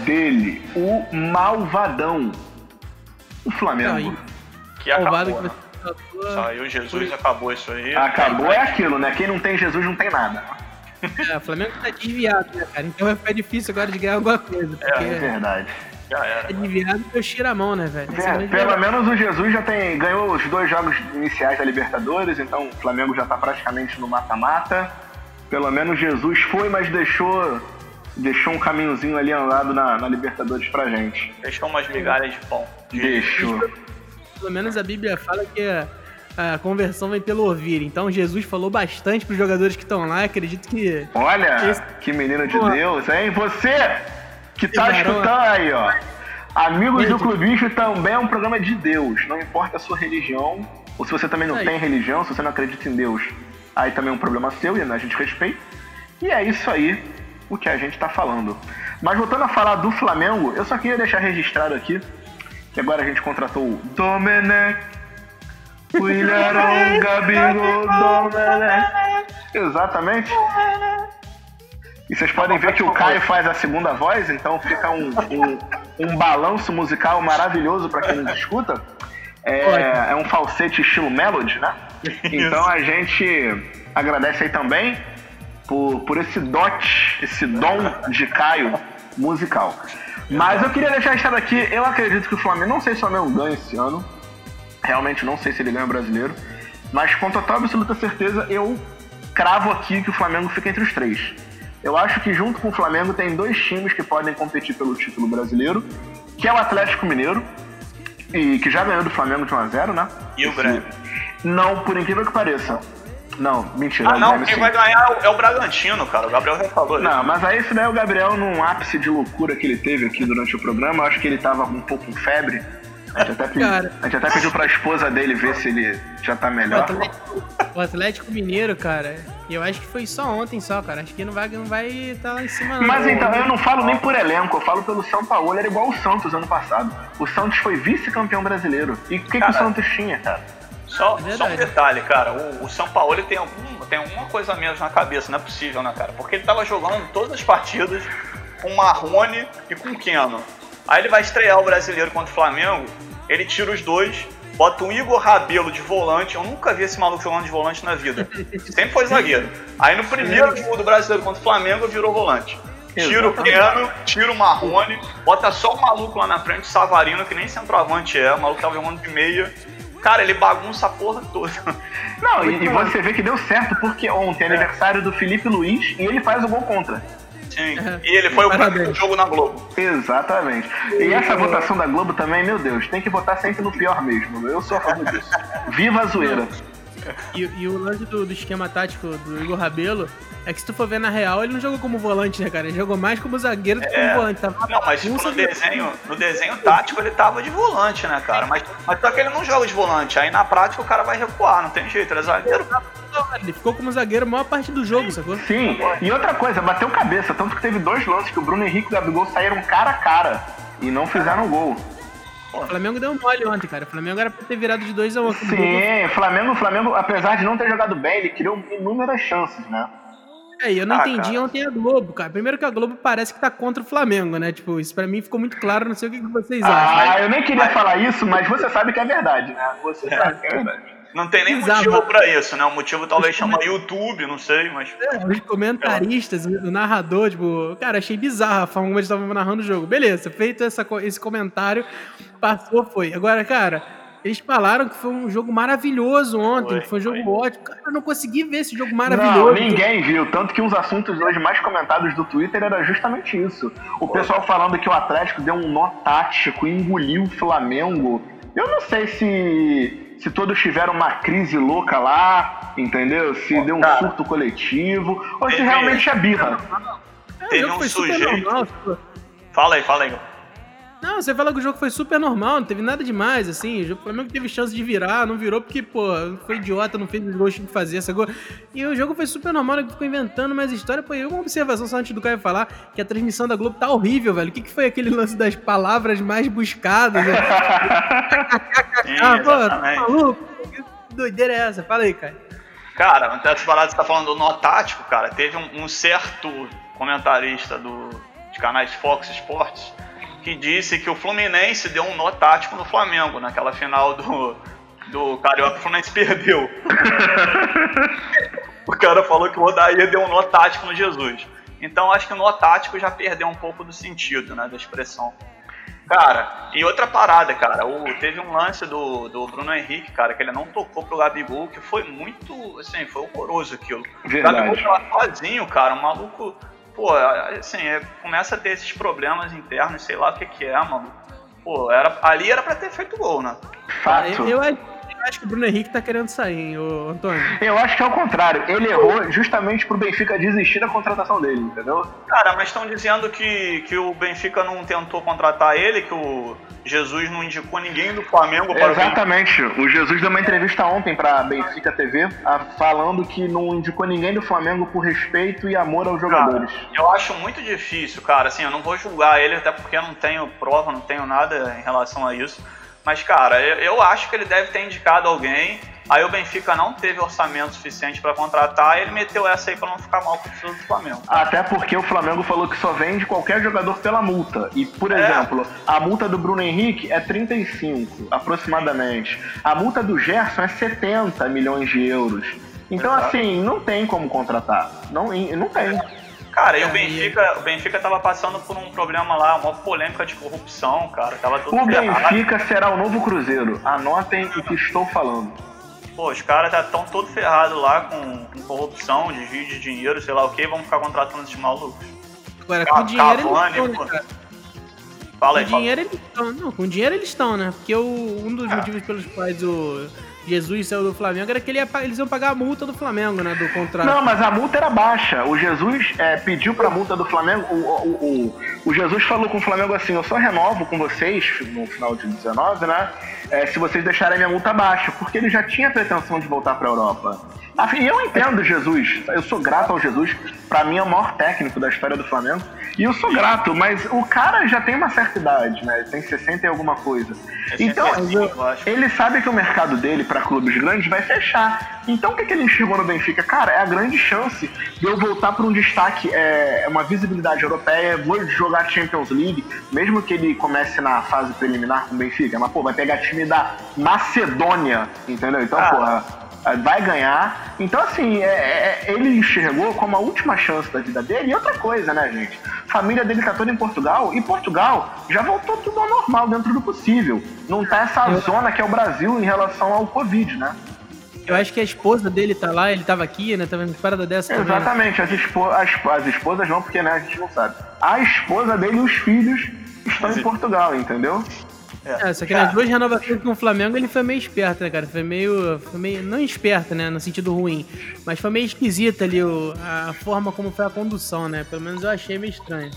Dele, o malvadão, o Flamengo. Que Malvado acabou, que né? você. Saiu Jesus, acabou isso aí. Acabou é aquilo, né? Quem não tem Jesus não tem nada. É, o Flamengo tá desviado, né, cara? Então vai ficar difícil agora de ganhar alguma coisa. Porque É é, verdade. Já era. desviado eu tiro a mão, né, velho? É É, pelo menos o Jesus já tem ganhou os dois jogos iniciais da Libertadores, então o Flamengo já tá praticamente no mata-mata. Pelo menos Jesus foi, mas deixou deixou um caminhozinho ali andado na, na Libertadores pra gente. Deixou umas migalhas de pão. Deixou. Pelo menos a Bíblia fala que a, a conversão vem pelo ouvir. Então Jesus falou bastante pros jogadores que estão lá. Acredito que. Olha, Esse- que menino de Pô. Deus, hein? Você que tá escutando aí, ó. Amigos do. Clubicho também é um programa de Deus. Não importa a sua religião, ou se você também não Aí. tem religião, se você não acredita em Deus, aí também é um problema seu e a gente respeita. E é isso aí o que a gente tá falando. Mas voltando a falar do Flamengo, eu só queria deixar registrado aqui que agora a gente contratou o Domenech, Ilharão, <laughs> Gabigol, Domenech. Exatamente. E vocês podem ver que o Caio faz a segunda voz, então fica um, um, um balanço musical maravilhoso pra quem nos escuta. É, é um falsete estilo melody, né? <laughs> Então a gente agradece aí também por, por esse dote, esse dom de Caio musical. Mas eu queria deixar estado aqui, eu acredito que o Flamengo, não sei se o Flamengo ganha esse ano, realmente não sei se ele ganha o brasileiro, mas com total absoluta certeza eu cravo aqui que o Flamengo fica entre os três. Eu acho que junto com o Flamengo tem dois times que podem competir pelo título brasileiro, que é o Atlético Mineiro, e que já ganhou do Flamengo de 1 a 0 né? E o Grêmio. Não, por incrível que pareça. Não, mentira. Ah, o não, quem sim. vai ganhar é o- é o Bragantino, cara. O Gabriel já falou isso. Não, mas aí isso daí é o Gabriel num ápice de loucura que ele teve aqui durante o programa. Eu acho que ele tava um pouco com febre. A gente até, pedi- Cara. a gente até pediu pra esposa dele ver se ele já tá O melhor. Atlético, o Atlético Mineiro, cara, eu acho que foi só ontem só, cara. Acho que não vai estar não vai tá lá em cima, não. Mas então, eu não falo nem por elenco, eu falo pelo São Paulo. Era igual o Santos ano passado. O Santos foi vice-campeão brasileiro. E o que, que o. Santos tinha, cara? Só, É só um detalhe, cara. O, o São Paulo ele tem, algum, tem alguma coisa menos na cabeça, não é possível, né, cara? Porque ele tava jogando todas as partidas com Marrone e com o Keno. Aí ele vai estrear o brasileiro contra o Flamengo, ele tira os dois, bota o Igor Rabelo de volante. Eu nunca vi esse maluco jogando de volante na vida. <laughs> Sempre foi zagueiro. Aí no primeiro jogo do brasileiro contra o Flamengo virou volante. Tira o Keno, tira o Marrone, bota só o maluco lá na frente, o Savarino, que nem centroavante é, o maluco tava jogando de meia. Cara, ele bagunça a porra toda. Não, e, e você vê que deu certo, porque ontem é aniversário do Felipe Luiz e ele faz o gol contra. Sim. E ele foi o Parabéns. primeiro jogo na Globo. Exatamente. E essa votação da Globo também, meu Deus, tem que votar sempre no pior mesmo. Eu sou a favor disso. Viva a zoeira. E, e o lance do, do esquema tático do Igor Rabelo é que se tu for ver na real, ele não jogou como volante, né, cara? Ele jogou mais como zagueiro do que É. como volante. Tava Não, mas tipo, no de- desenho, no desenho tático ele tava de volante, né, cara? Mas, mas só que ele não joga de volante. Aí na prática o cara vai recuar, não tem jeito, ele é zagueiro. Ele ficou como zagueiro a maior parte do jogo, sacou? Sim, e outra coisa, bateu cabeça, tanto que teve dois lances que o Bruno Henrique e o Gabigol saíram cara a cara e não fizeram gol. O Flamengo deu um mole ontem, cara. O Flamengo era pra ter virado de 2 a 1 um. Sim, o Flamengo, Flamengo, apesar de não ter jogado bem, ele criou inúmeras chances, né? É, eu não Ah, entendi cara. ontem a Globo, cara. Primeiro que a Globo parece que tá contra o Flamengo, né? Tipo, isso pra mim ficou muito claro, não sei o que que vocês acham. Ah, eu nem queria falar isso, mas você sabe que é verdade, né? Você sabe que é verdade. Não tem nem Bizarro. motivo pra isso, né? O motivo talvez chama YouTube, não sei, mas. É, Os comentaristas, o narrador, tipo, cara, achei bizarro a forma como eles estavam narrando o jogo. Beleza, feito essa, esse comentário, passou, foi. Agora, cara, eles falaram que foi um jogo maravilhoso ontem, Foi, que foi um jogo foi. ótimo. Cara, eu não consegui ver esse jogo Não, maravilhoso. ninguém viu. Tanto que um dos assuntos hoje mais comentados do Twitter era justamente isso. O pessoal falando que o Atlético deu um nó tático, engoliu o Flamengo. Eu não sei se, se todos tiveram uma crise louca lá, entendeu? Se deu um cara. surto coletivo, ou se realmente é birra. Teve um sujeito- Fala aí, fala aí. Não, você fala que o jogo foi super normal, não teve nada demais, assim. O jogo- o Flamengo teve chance de virar, não virou porque, pô, foi idiota, não fez os gols que que fazer, sacou? E o jogo foi super normal, né? Ficou inventando mais história. Pô, e uma observação só antes do Caio falar que a transmissão da Globo tá horrível, velho. O que, que foi aquele lance das palavras mais buscadas? Né? Sim, <laughs> ah, pô, tá maluco? Que doideira é essa? Fala aí, Caio. Cara, dessas paradas que você tá falando do nó tático, cara, teve um, um certo comentarista do, de canais Fox Sports que disse que o Fluminense deu um nó tático no Flamengo, naquela final do, do Carioca, o Fluminense perdeu. <laughs> o cara falou que o Odair deu um nó tático no Jesus. Então acho que o nó tático já perdeu um pouco do sentido, né, da expressão. Cara, e outra parada, cara, o, teve um lance do, do Bruno Henrique, cara, que ele não tocou pro Gabigol, que foi muito, assim, foi horroroso aquilo. O Verdade. Gabigol tava sozinho, cara, o maluco, pô, assim, é, começa a ter esses problemas internos, sei lá o que que é, maluco. Pô, era, ali era pra ter feito gol, né? Fato. Eu, eu acho que o Bruno Henrique tá querendo sair, hein, ô Antônio. Eu acho que é o contrário. Ele errou justamente pro Benfica desistir da contratação dele, entendeu? Cara, mas estão dizendo que, que o Benfica não tentou contratar ele, que o Jesus não indicou ninguém do Flamengo para o Benfica. Exatamente. O Jesus deu uma entrevista ontem pra Benfica TV, a- falando que não indicou ninguém do Flamengo por respeito e amor aos jogadores. Eu acho muito difícil, cara. Assim, eu não vou julgar ele, até porque eu não tenho prova, não tenho nada em relação a isso. Mas, cara, eu, acho que ele deve ter indicado alguém. Aí o Benfica não teve orçamento suficiente pra contratar, e ele meteu essa aí pra não ficar mal com o do Flamengo. Até porque o Flamengo falou que só vende qualquer jogador pela multa. E, por É. exemplo, a multa do Bruno Henrique é 35, aproximadamente. A multa do Gerson é 70 milhões de euros. Então, Exato. assim, não tem como contratar. Não, não tem. Cara, e É, o Benfica, o Benfica tava passando por um problema lá, uma polêmica de corrupção, cara. Tava tudo O ferrado. Benfica será o novo Cruzeiro. Anotem o que estou falando. Pô, os caras estão todo ferrados lá com, com corrupção, desvio de dinheiro, sei lá o que, vão ficar contratando esses malucos. Agora, Ca- com dinheiro eles Cavani, estão, né? Fala aí, Com fala. dinheiro eles estão. Não, com dinheiro eles estão, né? Porque o, um dos Ah. motivos pelos quais o Jesus saiu do Flamengo era que ele ia eles iam pagar a multa do Flamengo, né? Do contrato. Não, mas a multa era baixa. O Jesus é, pediu pra multa do Flamengo. O, o, o, o Jesus falou com o Flamengo assim: eu só renovo com vocês no final de 19, né? é, se vocês deixarem a minha multa baixa, porque ele já tinha pretensão de voltar pra Europa. Afim, eu entendo Jesus. Eu sou grato ao Jesus. Pra mim é o maior técnico da história do Flamengo. E eu sou grato, mas o cara já tem uma certa idade, né? Tem 60 e alguma coisa. Então, 65, eu acho. ele sabe que o mercado dele para clubes grandes vai fechar. Então o que, que ele enxergou no Benfica? Cara, é a grande chance de eu voltar para um destaque, é, uma visibilidade europeia, vou jogar Champions League, mesmo que ele comece na fase preliminar com o Benfica, mas pô, vai pegar time da Macedônia, entendeu? Então, Ah. porra, vai ganhar. Então, assim, é- é- ele enxergou como a última chance da vida dele. E outra coisa, né, gente? Família dele tá toda em Portugal. E Portugal já voltou tudo ao normal dentro do possível. Não tá essa zona que é o Brasil em relação ao Covid, né? Eu acho que a esposa dele tá lá, ele tava aqui, né? Tava em parada dessa também. Exatamente. As, espo- as- as esposas não, porque né, a gente não sabe. A esposa dele e os filhos estão em Portugal, entendeu? É, só que nas duas renovações com o Flamengo ele foi meio esperto, né, cara? Foi meio. Foi meio. Não esperto, né? No sentido ruim. Mas foi meio esquisita ali o, a forma como foi a condução, né? Pelo menos eu achei meio estranho.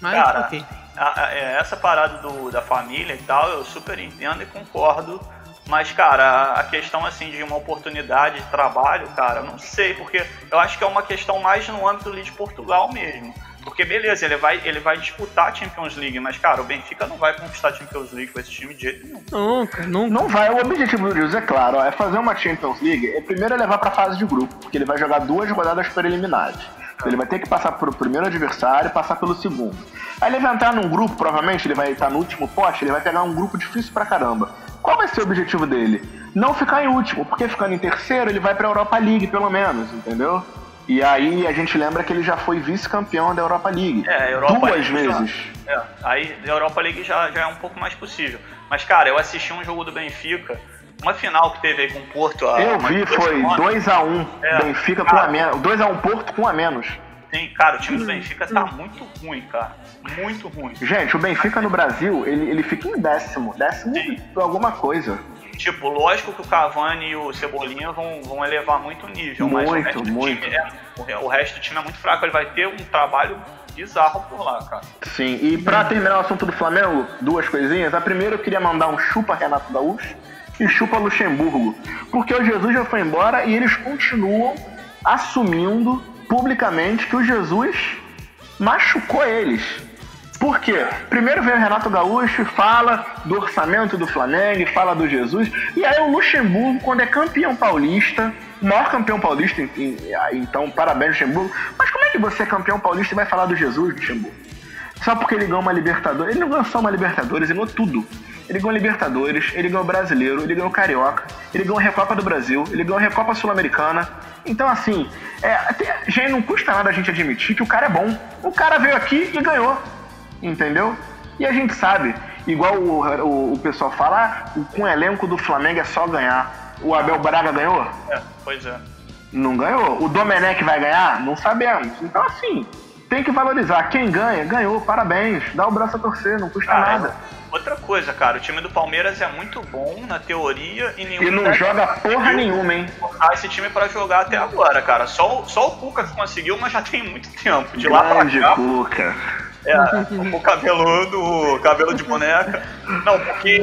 Mas Cara, ok. a- a- é, essa parada do, da família e tal, eu super entendo e concordo. Mas, cara, a- questão assim de uma oportunidade de trabalho, cara, eu não sei, porque eu acho que é uma questão mais no âmbito ali de Portugal mesmo. Porque beleza, ele vai, ele vai disputar a Champions League, mas, cara, o Benfica não vai conquistar a Champions League com esse time de jeito nenhum. Nunca, nunca. Não vai, o objetivo do Deus é claro, ó, é fazer uma Champions League, é primeiro é levar pra fase de grupo, porque ele vai jogar duas rodadas preliminares. Então ele vai ter que passar pro primeiro adversário e passar pelo segundo. Aí ele vai entrar num grupo, provavelmente ele vai estar no último poste, ele vai pegar um grupo difícil pra caramba. Qual vai ser o objetivo dele? Não ficar em último, porque ficando em terceiro ele vai pra Europa League, pelo menos, entendeu? E aí a gente lembra que ele já foi vice-campeão da Europa League. É, a Europa Duas League já- vezes. É, aí a Europa League já, já é um pouco mais possível. Mas, cara, eu assisti um jogo do Benfica, uma final que teve aí com o Porto. há Eu vi, foi semanas. 2x1 É. Benfica com Ah. a menos. 2x1 Porto com a menos. Tem, cara, o time do Benfica tá muito ruim, cara. Muito ruim. Gente, o Benfica no Brasil, ele, ele fica em décimo. Décimo Sim. alguma coisa. Tipo, lógico que o Cavani e o Cebolinha vão, vão elevar muito o nível, mas o Muito, resto, do muito. time é, o resto do time é muito fraco. Ele vai ter um trabalho bizarro por lá, cara. Sim, e pra terminar o assunto do Flamengo, duas coisinhas. A primeira eu queria mandar um chupa Renato Gaúcho e chupa Luxemburgo. Porque o Jesus já foi embora e eles continuam assumindo publicamente que o Jesus machucou eles. Por quê? Primeiro vem o Renato Gaúcho, fala do orçamento do Flamengo, fala do Jesus, e aí o Luxemburgo, quando é campeão paulista, maior campeão paulista, então parabéns Luxemburgo, mas como é que você é campeão paulista e vai falar do Jesus, Luxemburgo? Só porque ele ganhou uma Libertadores. Ele não ganhou só uma Libertadores, ele ganhou tudo. Ele ganhou Libertadores, ele ganhou Brasileiro, ele ganhou Carioca, ele ganhou Recopa do Brasil, ele ganhou Recopa Sul-Americana. Então, assim, é, tem- gente, não custa nada a gente admitir que o cara é bom. O cara veio aqui e ganhou. Entendeu? E a gente sabe, igual o, o, o pessoal fala, ah, com o elenco do Flamengo é só ganhar. O Abel Braga ganhou? É, pois é. Não ganhou. O Domenech vai ganhar? Não sabemos. Então, assim, tem que valorizar. Quem ganha, ganhou. Parabéns. Dá o braço a torcer, não custa Cara, nada. Outra coisa, cara, o time do Palmeiras é muito bom na teoria e nenhum E não joga porra nenhuma, hein? esse time pra jogar até agora, cara. Só, o- só o Cuca que conseguiu, mas já tem muito tempo. De lá pra Grande cá, Cuca. É, o cabeludo, o cabelo de boneca. Não, porque,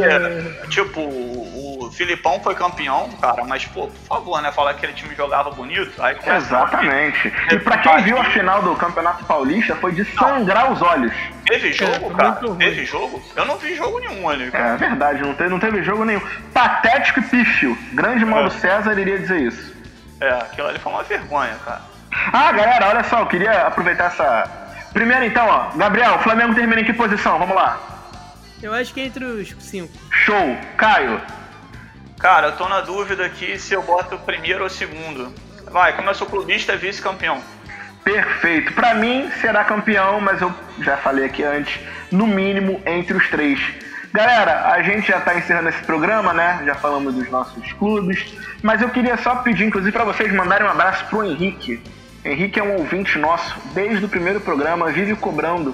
tipo, o Filipão foi campeão, cara, mas, pô, por favor, né? Falar que aquele time jogava bonito. Aí começa Exatamente. E pra quem viu a final do Campeonato Paulista, foi de sangrar os olhos. Teve jogo, É, cara? Teve jogo? Eu não vi jogo nenhum ali, cara. É verdade, não teve, não teve jogo nenhum. Patético e pífio. Grande Mauro É. César iria dizer isso. É, aquilo ali foi uma vergonha, cara. Ah, galera, olha só, eu queria aproveitar essa. Primeiro então, ó. Gabriel, o Flamengo termina em que posição? Vamos lá. Eu acho que é entre os cinco. Show. Caio. Cara, eu tô na dúvida aqui se eu boto o primeiro ou o segundo. Vai, como eu sou clubista, é vice-campeão. Perfeito. Pra mim, será campeão, mas eu já falei aqui antes, no mínimo entre os três. Galera, a gente já tá encerrando esse programa, né? Já falamos dos nossos clubes, mas eu queria só pedir, inclusive, pra vocês mandarem um abraço pro Henrique. Henrique é um ouvinte nosso, desde o primeiro programa, vive cobrando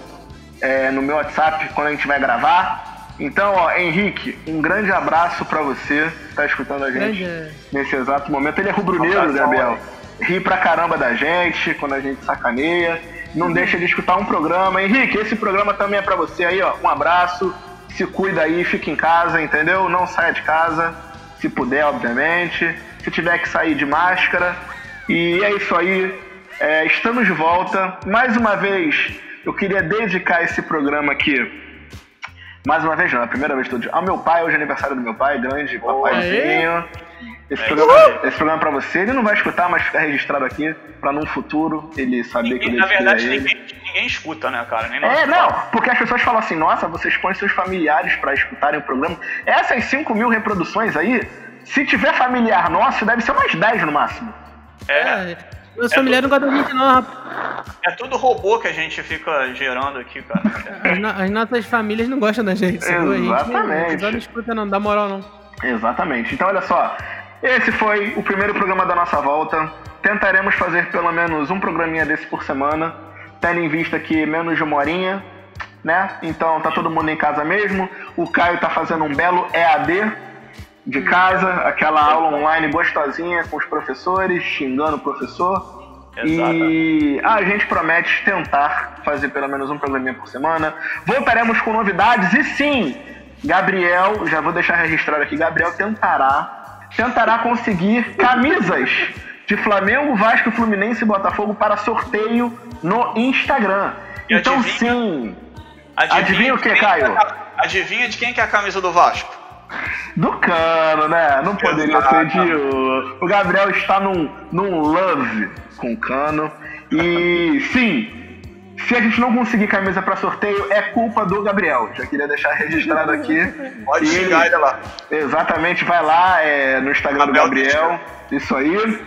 é, no meu WhatsApp quando a gente vai gravar. Então, ó, Henrique, um grande abraço pra você que tá escutando a gente Grande- nesse exato momento. Ele é rubro-negro, Gabriel. Ri pra caramba da gente quando a gente sacaneia. Não deixa de escutar um programa. Henrique, esse programa também é pra você aí, ó. Um abraço. Se cuida aí, fica em casa, entendeu? Não saia de casa. Se puder, obviamente. Se tiver que sair de máscara. E é isso aí. É, estamos de volta. Mais uma vez, eu queria dedicar esse programa aqui mais uma vez não, é a primeira vez todo. Ao meu pai, hoje é aniversário do meu pai, grande papaizinho. Esse programa, esse programa é pra você. Ele não vai escutar, mas fica registrado aqui pra num futuro ele saber que eu Ninguém, na verdade, ele. ninguém, ninguém escuta, né, cara? Nem É, nosso não, pai. porque as pessoas falam assim, nossa, vocês põem seus familiares pra escutarem o programa. Essas 5 mil reproduções aí, se tiver familiar nosso, deve ser umas 10 no máximo. É, É, meus familiares não gostam da gente, não, rapaz. é tudo robô que a gente fica gerando aqui, cara. As, no- as nossas famílias não gostam da gente. não- Exatamente. Só não escuta, não, dá moral, não. Exatamente. Então, olha só. Esse foi o primeiro programa da nossa volta. Tentaremos fazer pelo menos um programinha desse por semana, tendo em vista que menos de uma horinha, né? Então tá todo mundo em casa mesmo. O Caio tá fazendo um belo EAD de casa, aquela aula online gostosinha com os professores, xingando o professor. E a gente promete tentar fazer pelo menos um programinha por semana. Voltaremos com novidades e sim, Gabriel, já vou deixar registrado aqui, Gabriel tentará, tentará conseguir camisas de Flamengo, Vasco, Fluminense e Botafogo para sorteio no Instagram. E então adivinha? sim, Adivinha o de que, quem Caio? é a- adivinha de quem que é a camisa do Vasco? Do cano, né? Não poderia Exato. ser de o. O Gabriel está num, num love com o cano. E <laughs> sim, se a gente não conseguir camisa para sorteio, é culpa do Gabriel. Já queria deixar registrado aqui. Pode xingar ele lá. Exatamente, vai lá é, no Instagram do Gabriel Gabriel. Isso aí.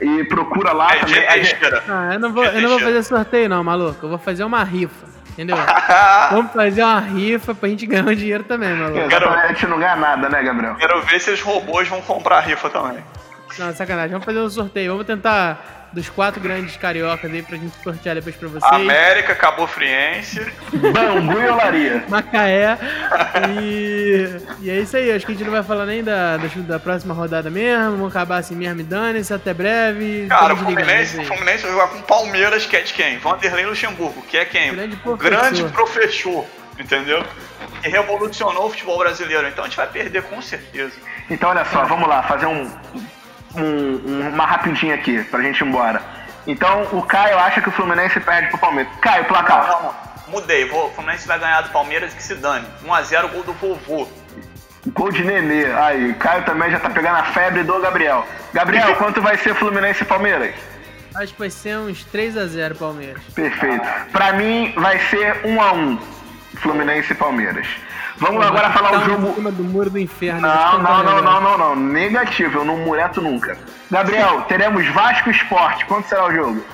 E procura lá É de também. A gente- Teixeira. Ah, eu não vou, eu não vou fazer sorteio não, maluco. Eu vou fazer uma rifa, entendeu? <laughs> Vamos fazer uma rifa pra gente ganhar um dinheiro também, maluco. Exatamente, a gente não ganha nada, né, Gabriel? Quero ver se os robôs vão comprar a rifa também. Não, sacanagem. Vamos fazer um sorteio. Vamos tentar dos quatro grandes cariocas aí pra gente sortear depois pra vocês. América, Cabo Friense. Bangu e Olaria. Macaé. E, e é isso aí. Acho que a gente não vai falar nem da, da, da próxima rodada mesmo. Vamos acabar assim mesmo e dane-se. Até breve. Cara, o Fluminense, o Fluminense vai jogar com o Palmeiras, que é de quem? Vanderlei Luxemburgo, que é quem? Grande o professor. grande professor, entendeu? Que revolucionou o futebol brasileiro. Então a gente vai perder com certeza. Então, olha só, vamos lá, fazer um, um- um- uma rapidinha aqui pra gente ir embora. Então, o Caio acha que o Fluminense perde pro Palmeiras. Caio, Não, placar. não, não. Mudei. Vou, o Fluminense vai ganhar do Palmeiras e que se dane. 1x0 gol do vovô. Gol de Nenê. Aí, Caio também já tá pegando a febre do Gabriel. Gabriel, <laughs> quanto vai ser Fluminense e Palmeiras? Acho que vai ser uns 3x0 Palmeiras. Perfeito. Pra mim, vai ser 1 a 1 Fluminense e Palmeiras. Vamos agora falar o Em jogo. cima do muro do inferno. Não, não, não, não, não, não. Negativo, eu não mureto nunca. Gabriel, teremos Vasco Esporte. Quanto será o jogo?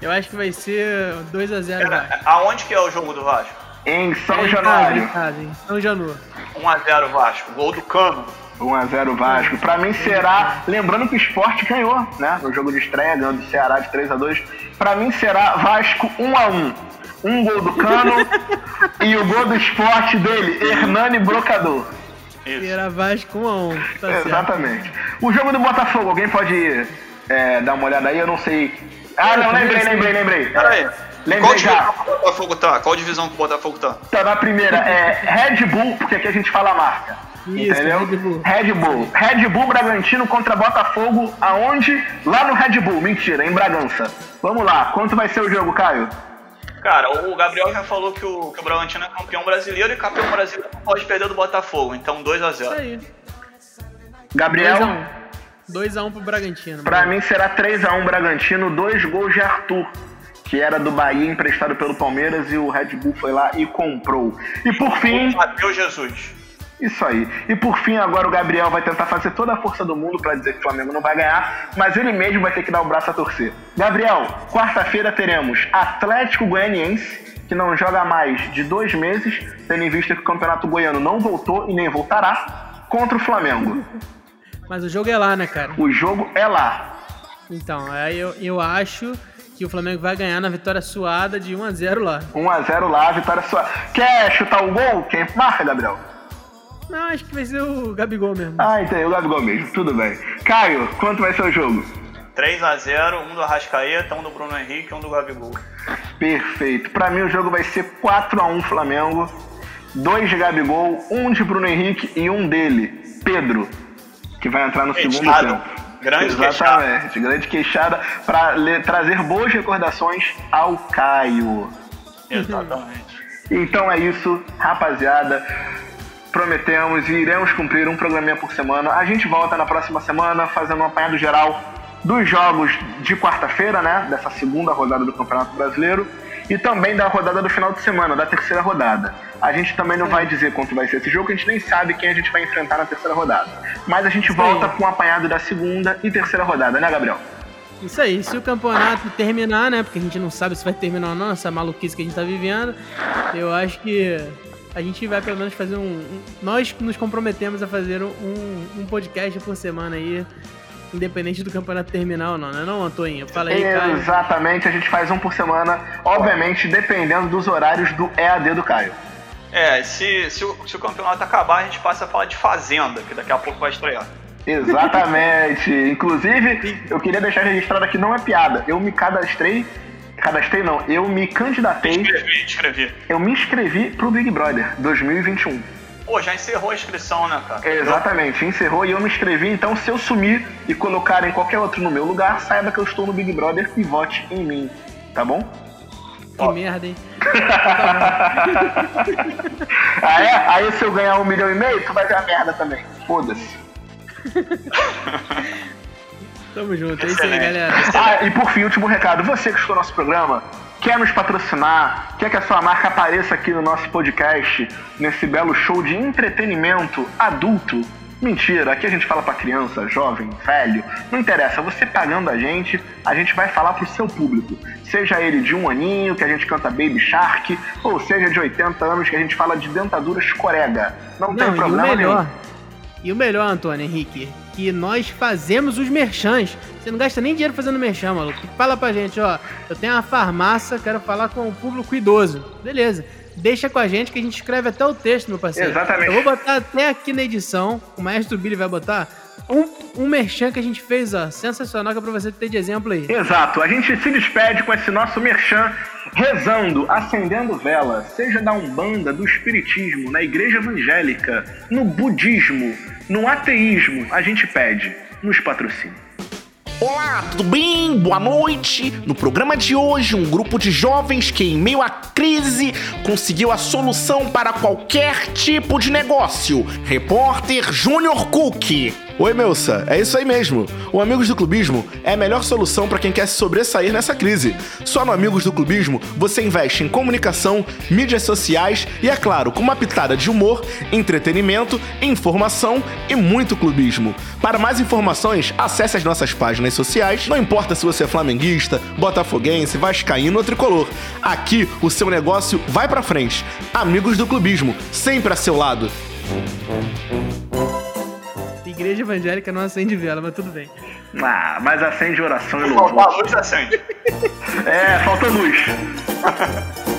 Eu acho que vai ser 2x0 Vasco. Cara, aonde que é o jogo do Vasco? Em São É Januário. em casa, em São Januário. 1x0 Vasco. Gol do Cano. 1x0 Vasco. Pra mim será. Lembrando que o esporte ganhou, né? No jogo de estreia, ganhou do Ceará de 3x2. Pra mim será Vasco 1x1. Um gol do Cano <laughs> e o gol do esporte dele, Hernani Brocador. Isso. Era Vasco 1x1. Tá certo. Exatamente. O jogo do Botafogo, alguém pode é, dar uma olhada aí? Eu não sei. Ah, não, lembrei, lembrei, lembrei. Pera aí. Lembrei Qual já. divisão que o Botafogo tá? Qual divisão que o Botafogo tá? Tá na primeira, é Red Bull, porque aqui a gente fala a marca. Isso, entendeu? Red Bull. Red Bull. Red Bull Bragantino contra Botafogo, aonde? Lá no Red Bull, mentira, em Bragança. Vamos lá, quanto vai ser o jogo, Caio? Cara, o Gabriel já falou que o, que o Bragantino é campeão brasileiro e campeão brasileiro não pode perder do Botafogo. Então 2x0. Isso aí. Gabriel, 2x1 pro Bragantino. pra mano. mim será 3x1 Bragantino, dois gols de Arthur. Que era do Bahia, emprestado pelo Palmeiras, e o Red Bull foi lá e comprou. E por fim, Matheus Jesus. Isso aí. E por fim, agora o Gabriel vai tentar fazer toda a força do mundo pra dizer que o Flamengo não vai ganhar, mas ele mesmo vai ter que dar o braço a torcer. Gabriel, quarta-feira teremos Atlético Goianiense, que não joga mais de dois meses, tendo em vista que o Campeonato Goiano não voltou e nem voltará, contra o Flamengo. <laughs> Mas o jogo é lá, né, cara? O jogo é lá. Então, aí eu, eu acho que o Flamengo vai ganhar na vitória suada de 1x0 lá. 1x0 lá, vitória sua. Quer chutar o gol? Quem marca, Gabriel? Não, acho que vai ser o Gabigol mesmo. Ah, entendi, o Gabigol mesmo, tudo bem. Caio, quanto vai ser o jogo? 3x0, um do Arrascaeta, um do Bruno Henrique e um do Gabigol. Perfeito. Pra mim o jogo vai ser 4 a 1 Flamengo. Dois de Gabigol, um de Bruno Henrique e um dele, Pedro, que vai entrar no segundo Queixado. tempo. Grande Exatamente, grande queixada para trazer boas recordações ao Caio. Exatamente. Então é isso, rapaziada. Prometemos e iremos cumprir um programinha por semana. A gente volta na próxima semana fazendo um apanhado geral dos jogos de quarta-feira, né? Dessa segunda rodada do Campeonato Brasileiro. E também da rodada do final de semana, da terceira rodada. A gente também não vai dizer quanto vai ser esse jogo, a gente nem sabe quem a gente vai enfrentar na terceira rodada. Mas a gente volta com um apanhado da segunda e terceira rodada, né, Gabriel? Isso aí, se o campeonato terminar, né? Porque a gente não sabe se vai terminar ou não, essa maluquice que a gente tá vivendo. Eu acho que a gente vai pelo menos fazer um. um- nós nos comprometemos a fazer um, um podcast por semana aí, independente do campeonato terminar ou não, né? Não, Antônio? Fala aí, Caio. Exatamente, a gente faz um por semana, obviamente dependendo dos horários do EAD do Caio. É, se, se, o, se o campeonato acabar, a gente passa a falar de Fazenda, que daqui a pouco vai estrear. Exatamente. <laughs> Inclusive, eu queria deixar registrado aqui, não é piada. Eu me cadastrei. Cadastrei não, eu me candidatei. Escrevi, escrevi. Eu me inscrevi pro Big Brother 2021. Pô, já encerrou a inscrição, né, cara? Exatamente, encerrou e eu me inscrevi. Então, se eu sumir e colocarem qualquer outro no meu lugar, saiba que eu estou no Big Brother e vote em mim. Tá bom? Que Ó. merda, hein? <laughs> Ah, é? Aí se eu ganhar um milhão e meio, tu vai ver a merda também. Foda-se. <laughs> Tamo junto. É isso aí, Excelente. galera. Ah, e por fim, último recado. Você que escutou nosso programa, quer nos patrocinar, quer que a sua marca apareça aqui no nosso podcast, nesse belo show de entretenimento adulto? Mentira, aqui a gente fala pra criança, jovem, velho, não interessa, você pagando a gente, a gente vai falar pro seu público. Seja ele de um aninho, que a gente canta Baby Shark, ou seja de 80 anos, que a gente fala de dentadura escorega. Não, tem Não, e o problema melhor. nenhum. E o melhor, Antônio Henrique, que nós fazemos os merchans. Você não gasta nem dinheiro fazendo merchan, maluco. Fala pra gente, ó. Eu tenho uma farmácia, quero falar com o público idoso. Beleza. Deixa com a gente que a gente escreve até o texto, meu parceiro. Exatamente. Eu vou botar até aqui na edição, o maestro Billy vai botar, um, um merchan que a gente fez, ó. Sensacional, que é pra você ter de exemplo aí. Exato, a gente se despede com esse nosso merchan rezando, acendendo vela, seja da Umbanda, do Espiritismo, na Igreja Evangélica, no Budismo, no ateísmo, a gente pede, nos patrocine. Olá, tudo bem? Boa noite. No programa de hoje, um grupo de jovens que, em meio à crise, conseguiu a solução para qualquer tipo de negócio. Repórter Júnior Cook. Oi, Melsa, é isso aí mesmo. O Amigos do Clubismo é a melhor solução para quem quer se sobressair nessa crise. Só no Amigos do Clubismo você investe em comunicação, mídias sociais e, é claro, com uma pitada de humor, entretenimento, informação e muito clubismo. Para mais informações, acesse as nossas páginas sociais. Não importa se você é flamenguista, botafoguense, vascaíno ou tricolor. Aqui o seu negócio vai pra frente. Amigos do Clubismo, sempre a seu lado. Igreja evangélica não acende vela, mas tudo bem. Ah, mas acende oração e Faltar louvor. a luz acende. É, faltou luz. <laughs>